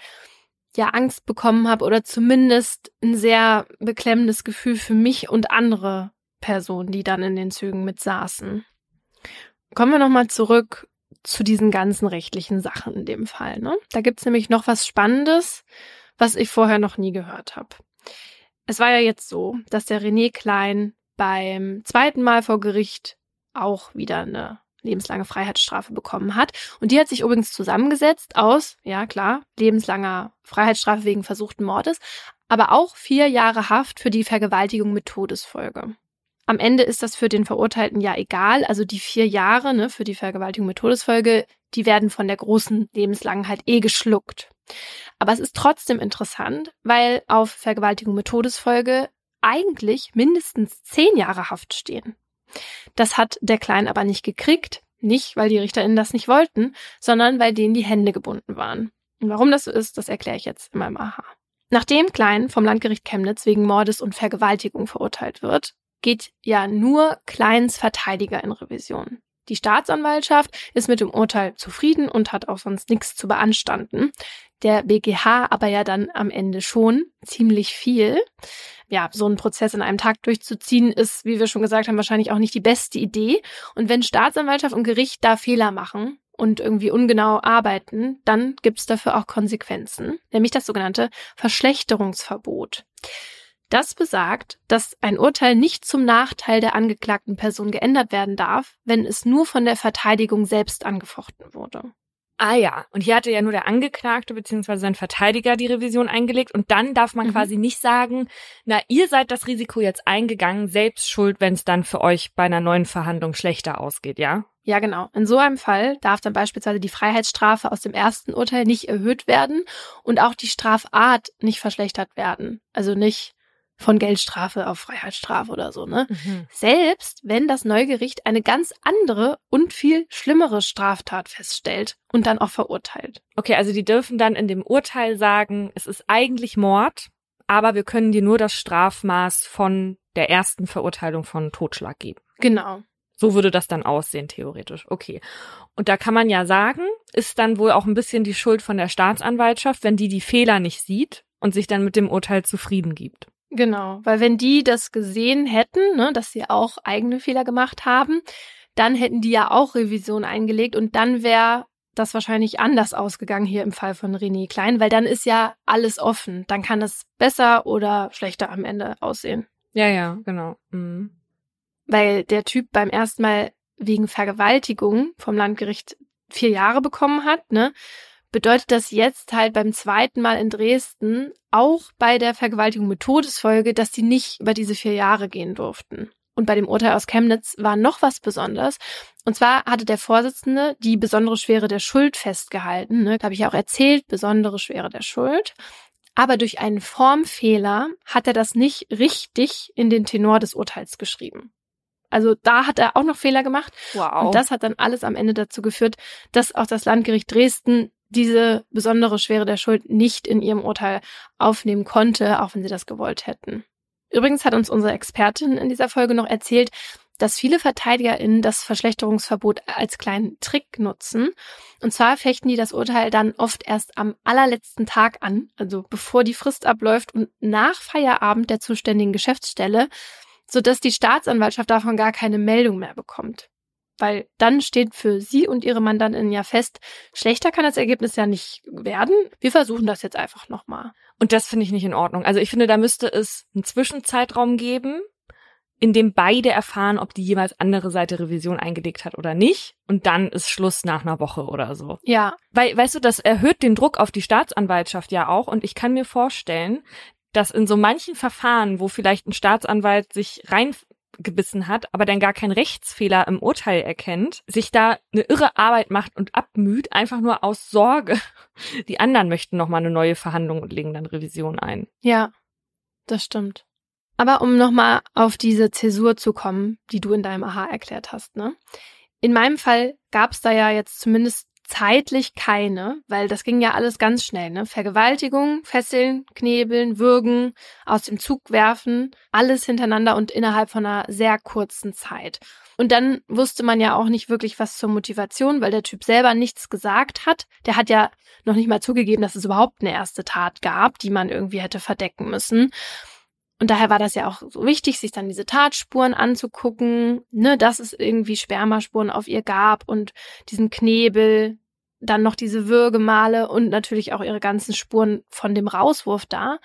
ja Angst bekommen habe oder zumindest ein sehr beklemmendes Gefühl für mich und andere Personen, die dann in den Zügen mit saßen. Kommen wir nochmal zurück zu diesen ganzen rechtlichen Sachen in dem Fall. Ne? Da gibt's nämlich noch was Spannendes, was ich vorher noch nie gehört habe. Es war ja jetzt so, dass der René Klein beim zweiten Mal vor Gericht auch wieder eine lebenslange Freiheitsstrafe bekommen hat. Und die hat sich übrigens zusammengesetzt aus, ja klar, lebenslanger Freiheitsstrafe wegen versuchten Mordes, aber auch vier Jahre Haft für die Vergewaltigung mit Todesfolge. Am Ende ist das für den Verurteilten ja egal. Also die vier Jahre ne, für die Vergewaltigung mit Todesfolge, die werden von der großen lebenslangen halt eh geschluckt. Aber es ist trotzdem interessant, weil auf Vergewaltigung mit Todesfolge eigentlich mindestens zehn Jahre Haft stehen. Das hat der Klein aber nicht gekriegt. Nicht, weil die RichterInnen das nicht wollten, sondern weil denen die Hände gebunden waren. Und warum das so ist, das erkläre ich jetzt in meinem Aha. Nachdem Klein vom Landgericht Chemnitz wegen Mordes und Vergewaltigung verurteilt wird, geht ja nur Kleins Verteidiger in Revision. Die Staatsanwaltschaft ist mit dem Urteil zufrieden und hat auch sonst nichts zu beanstanden. Der BGH aber ja dann am Ende schon ziemlich viel. Ja, so einen Prozess in einem Tag durchzuziehen ist, wie wir schon gesagt haben, wahrscheinlich auch nicht die beste Idee. Und wenn Staatsanwaltschaft und Gericht da Fehler machen und irgendwie ungenau arbeiten, dann gibt's dafür auch Konsequenzen, nämlich das sogenannte Verschlechterungsverbot. Das besagt, dass ein Urteil nicht zum Nachteil der angeklagten Person geändert werden darf, wenn es nur von der Verteidigung selbst angefochten wurde. Ah ja, und hier hatte ja nur der Angeklagte bzw. sein Verteidiger die Revision eingelegt und dann darf man mhm. quasi nicht sagen, na, ihr seid das Risiko jetzt eingegangen, selbst schuld, wenn es dann für euch bei einer neuen Verhandlung schlechter ausgeht, ja? Ja, genau. In so einem Fall darf dann beispielsweise die Freiheitsstrafe aus dem ersten Urteil nicht erhöht werden und auch die Strafart nicht verschlechtert werden. Also nicht von Geldstrafe auf Freiheitsstrafe oder so, ne? Mhm. Selbst wenn das Neugericht eine ganz andere und viel schlimmere Straftat feststellt und dann auch verurteilt. Okay, also die dürfen dann in dem Urteil sagen, es ist eigentlich Mord, aber wir können dir nur das Strafmaß von der ersten Verurteilung von Totschlag geben. Genau. So würde das dann aussehen, theoretisch. Okay. Und da kann man ja sagen, ist dann wohl auch ein bisschen die Schuld von der Staatsanwaltschaft, wenn die die Fehler nicht sieht und sich dann mit dem Urteil zufrieden gibt. Genau, weil wenn die das gesehen hätten, ne, dass sie auch eigene Fehler gemacht haben, dann hätten die ja auch Revision eingelegt und dann wäre das wahrscheinlich anders ausgegangen hier im Fall von René Klein, weil dann ist ja alles offen. Dann kann es besser oder schlechter am Ende aussehen. Ja, ja, genau. Mhm. Weil der Typ beim ersten Mal wegen Vergewaltigung vom Landgericht vier Jahre bekommen hat, ne? Bedeutet das jetzt halt beim zweiten Mal in Dresden auch bei der Vergewaltigung mit Todesfolge, dass die nicht über diese vier Jahre gehen durften. Und bei dem Urteil aus Chemnitz war noch was Besonderes. Und zwar hatte der Vorsitzende die besondere Schwere der Schuld festgehalten. Ne? Habe ich ja auch erzählt, besondere Schwere der Schuld. Aber durch einen Formfehler hat er das nicht richtig in den Tenor des Urteils geschrieben. Also da hat er auch noch Fehler gemacht. Wow. Und das hat dann alles am Ende dazu geführt, dass auch das Landgericht Dresden diese besondere Schwere der Schuld nicht in ihrem Urteil aufnehmen konnte, auch wenn sie das gewollt hätten. Übrigens hat uns unsere Expertin in dieser Folge noch erzählt, dass viele VerteidigerInnen das Verschlechterungsverbot als kleinen Trick nutzen. Und zwar fechten die das Urteil dann oft erst am allerletzten Tag an, also bevor die Frist abläuft und nach Feierabend der zuständigen Geschäftsstelle, sodass die Staatsanwaltschaft davon gar keine Meldung mehr bekommt. Weil dann steht für Sie und Ihre Mandantin ja fest, schlechter kann das Ergebnis ja nicht werden. Wir versuchen das jetzt einfach nochmal. Und das finde ich nicht in Ordnung. Also ich finde, da müsste es einen Zwischenzeitraum geben, in dem beide erfahren, ob die jeweils andere Seite Revision eingelegt hat oder nicht. Und dann ist Schluss nach einer Woche oder so. Ja. Weil, weißt du, das erhöht den Druck auf die Staatsanwaltschaft ja auch. Und ich kann mir vorstellen, dass in so manchen Verfahren, wo vielleicht ein Staatsanwalt sich reingebissen hat, aber dann gar keinen Rechtsfehler im Urteil erkennt, sich da eine irre Arbeit macht und abmüht, einfach nur aus Sorge. Die anderen möchten nochmal eine neue Verhandlung und legen dann Revision ein. Ja, das stimmt. Aber um nochmal auf diese Zäsur zu kommen, die du in deinem Aha erklärt hast, ne? In meinem Fall gab es da ja jetzt zumindest zeitlich keine, weil das ging ja alles ganz schnell, ne? Vergewaltigung, Fesseln, Knebeln, Würgen, aus dem Zug werfen, alles hintereinander und innerhalb von einer sehr kurzen Zeit. Und dann wusste man ja auch nicht wirklich was zur Motivation, weil der Typ selber nichts gesagt hat. Der hat ja noch nicht mal zugegeben, dass es überhaupt eine erste Tat gab, die man irgendwie hätte verdecken müssen. Und daher war das ja auch so wichtig, sich dann diese Tatspuren anzugucken, ne, dass es irgendwie Spermaspuren auf ihr gab und diesen Knebel, dann noch diese Würgemale und natürlich auch ihre ganzen Spuren von dem Rauswurf da.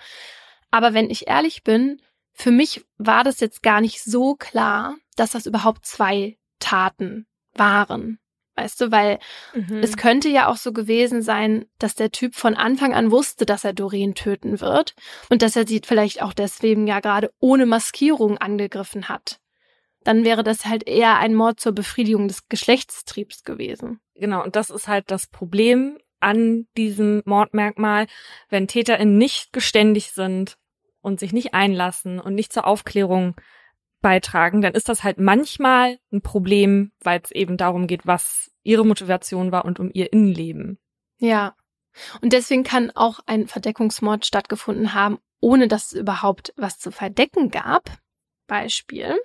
Aber wenn ich ehrlich bin, für mich war das jetzt gar nicht so klar, dass das überhaupt zwei Taten waren. Weißt du, weil mhm. es könnte ja auch so gewesen sein, dass der Typ von Anfang an wusste, dass er Doreen töten wird und dass er sie vielleicht auch deswegen ja gerade ohne Maskierung angegriffen hat. Dann wäre das halt eher ein Mord zur Befriedigung des Geschlechtstriebs gewesen. Genau, und das ist halt das Problem an diesem Mordmerkmal, wenn TäterInnen nicht geständig sind und sich nicht einlassen und nicht zur Aufklärung beitragen, dann ist das halt manchmal ein Problem, weil es eben darum geht, was ihre Motivation war und um ihr Innenleben. Ja. Und deswegen kann auch ein Verdeckungsmord stattgefunden haben, ohne dass es überhaupt was zu verdecken gab. Beispiel.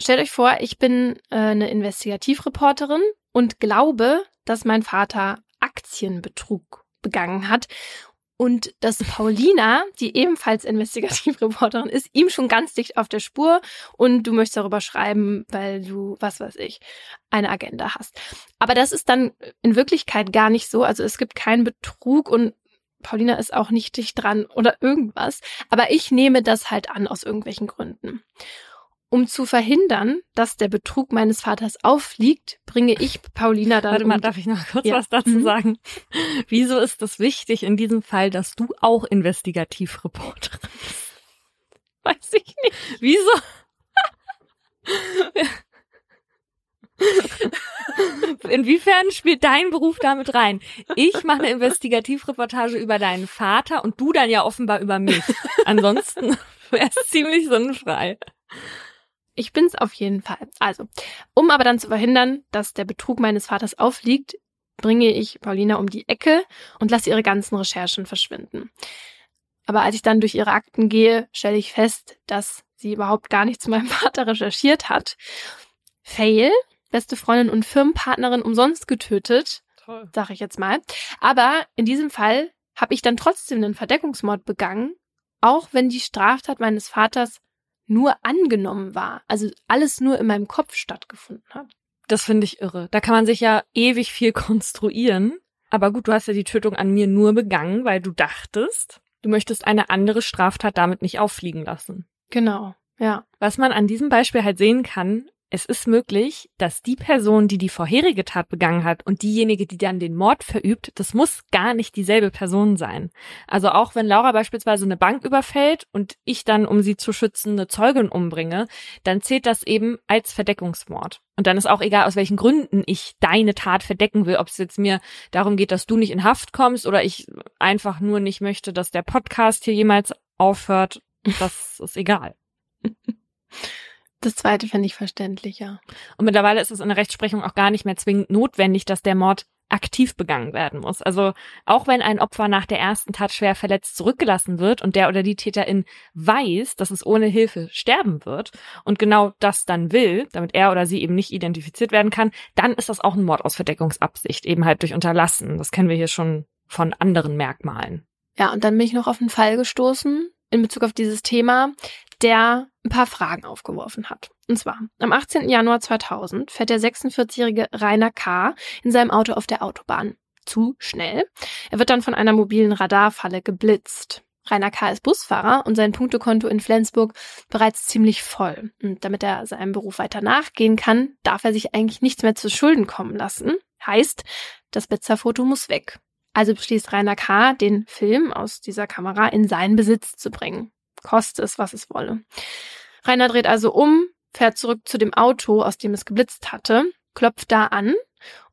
Stellt euch vor, ich bin äh, eine Investigativreporterin und glaube, dass mein Vater Aktienbetrug begangen hat und dass Paulina, die ebenfalls Investigativreporterin ist, ihm schon ganz dicht auf der Spur und du möchtest darüber schreiben, weil du, was weiß ich, eine Agenda hast. Aber das ist dann in Wirklichkeit gar nicht so. Also es gibt keinen Betrug und Paulina ist auch nicht dicht dran oder irgendwas. Aber ich nehme das halt an aus irgendwelchen Gründen. Um zu verhindern, dass der Betrug meines Vaters auffliegt, bringe ich Paulina dann. Warte mal, um darf ich noch kurz ja. was dazu mhm. sagen? Wieso ist es wichtig in diesem Fall, dass du auch Investigativreporterin bist? Weiß ich nicht. Wieso? Inwiefern spielt dein Beruf damit rein? Ich mache eine Investigativreportage über deinen Vater und du dann ja offenbar über mich. Ansonsten wäre es ziemlich sinnfrei. Ich bin's auf jeden Fall. Also, um aber dann zu verhindern, dass der Betrug meines Vaters aufliegt, bringe ich Paulina um die Ecke und lasse ihre ganzen Recherchen verschwinden. Aber als ich dann durch ihre Akten gehe, stelle ich fest, dass sie überhaupt gar nicht zu meinem Vater recherchiert hat. Fail, beste Freundin und Firmenpartnerin umsonst getötet, Toll. sag ich jetzt mal. Aber in diesem Fall habe ich dann trotzdem einen Verdeckungsmord begangen, auch wenn die Straftat meines Vaters nur angenommen war. Also alles nur in meinem Kopf stattgefunden hat. Das finde ich irre. Da kann man sich ja ewig viel konstruieren. Aber gut, du hast ja die Tötung an mir nur begangen, weil du dachtest, du möchtest eine andere Straftat damit nicht auffliegen lassen. Genau, ja. Was man an diesem Beispiel halt sehen kann, es ist möglich, dass die Person, die die vorherige Tat begangen hat und diejenige, die dann den Mord verübt, das muss gar nicht dieselbe Person sein. Also auch wenn Laura beispielsweise eine Bank überfällt und ich dann, um sie zu schützen, eine Zeugin umbringe, dann zählt das eben als Verdeckungsmord. Und dann ist auch egal, aus welchen Gründen ich deine Tat verdecken will, ob es jetzt mir darum geht, dass du nicht in Haft kommst oder ich einfach nur nicht möchte, dass der Podcast hier jemals aufhört. Das ist egal. Das zweite finde ich verständlicher. Und mittlerweile ist es in der Rechtsprechung auch gar nicht mehr zwingend notwendig, dass der Mord aktiv begangen werden muss. Also auch wenn ein Opfer nach der ersten Tat schwer verletzt zurückgelassen wird und der oder die Täterin weiß, dass es ohne Hilfe sterben wird und genau das dann will, damit er oder sie eben nicht identifiziert werden kann, dann ist das auch ein Mord aus Verdeckungsabsicht, eben halt durch Unterlassen. Das kennen wir hier schon von anderen Merkmalen. Ja, und dann bin ich noch auf einen Fall gestoßen in Bezug auf dieses Thema, der ein paar Fragen aufgeworfen hat. Und zwar, am 18. Januar 2000 fährt der 46-jährige Rainer K. in seinem Auto auf der Autobahn. Zu schnell. Er wird dann von einer mobilen Radarfalle geblitzt. Rainer K. ist Busfahrer und sein Punktekonto in Flensburg bereits ziemlich voll. Und damit er seinem Beruf weiter nachgehen kann, darf er sich eigentlich nichts mehr zu Schulden kommen lassen. Heißt, das Blitzerfoto muss weg. Also beschließt Rainer K., den Film aus dieser Kamera in seinen Besitz zu bringen koste es, was es wolle. Rainer dreht also um, fährt zurück zu dem Auto, aus dem es geblitzt hatte, klopft da an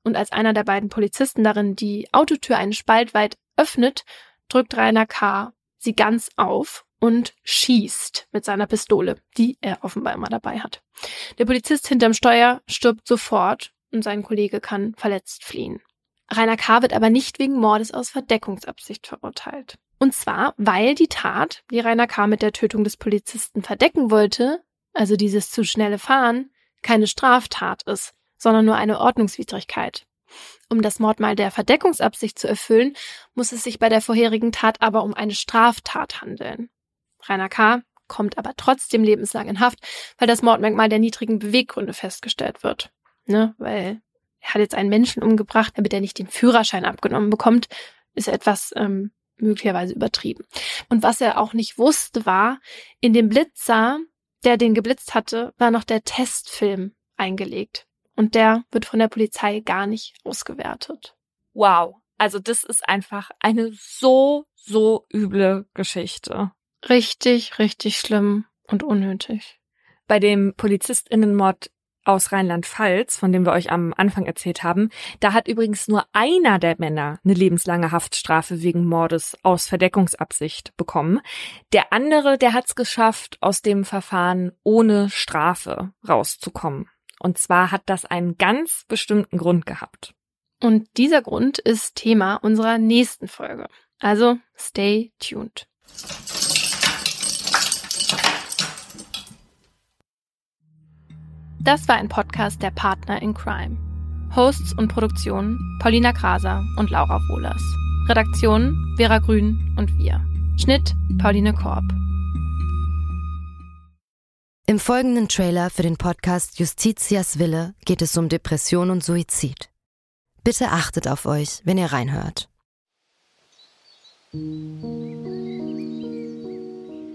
und als einer der beiden Polizisten darin die Autotür einen Spalt weit öffnet, drückt Rainer K. sie ganz auf und schießt mit seiner Pistole, die er offenbar immer dabei hat. Der Polizist hinterm Steuer stirbt sofort und sein Kollege kann verletzt fliehen. Rainer K. wird aber nicht wegen Mordes aus Verdeckungsabsicht verurteilt. Und zwar, weil die Tat, die Rainer K. mit der Tötung des Polizisten verdecken wollte, also dieses zu schnelle Fahren, keine Straftat ist, sondern nur eine Ordnungswidrigkeit. Um das Mordmal der Verdeckungsabsicht zu erfüllen, muss es sich bei der vorherigen Tat aber um eine Straftat handeln. Rainer K. kommt aber trotzdem lebenslang in Haft, weil das Mordmerkmal der niedrigen Beweggründe festgestellt wird. Ne? Weil er hat jetzt einen Menschen umgebracht, damit er nicht den Führerschein abgenommen bekommt, ist etwas ähm, möglicherweise übertrieben. Und was er auch nicht wusste, war, in dem Blitzer, der den geblitzt hatte, war noch der Testfilm eingelegt. Und der wird von der Polizei gar nicht ausgewertet. Wow. Also das ist einfach eine so, so üble Geschichte. Richtig, richtig schlimm und unnötig. Bei dem Polizistinnenmord aus Rheinland-Pfalz, von dem wir euch am Anfang erzählt haben, da hat übrigens nur einer der Männer eine lebenslange Haftstrafe wegen Mordes aus Verdeckungsabsicht bekommen. Der andere, der hat es geschafft, aus dem Verfahren ohne Strafe rauszukommen. Und zwar hat das einen ganz bestimmten Grund gehabt. Und dieser Grund ist Thema unserer nächsten Folge. Also stay tuned. Das war ein Podcast der Partner in Crime. Hosts und Produktion Paulina Graser und Laura Wohlers. Redaktion Vera Grün und wir. Schnitt Pauline Korb. Im folgenden Trailer für den Podcast Justitias Wille geht es um Depression und Suizid. Bitte achtet auf euch, wenn ihr reinhört.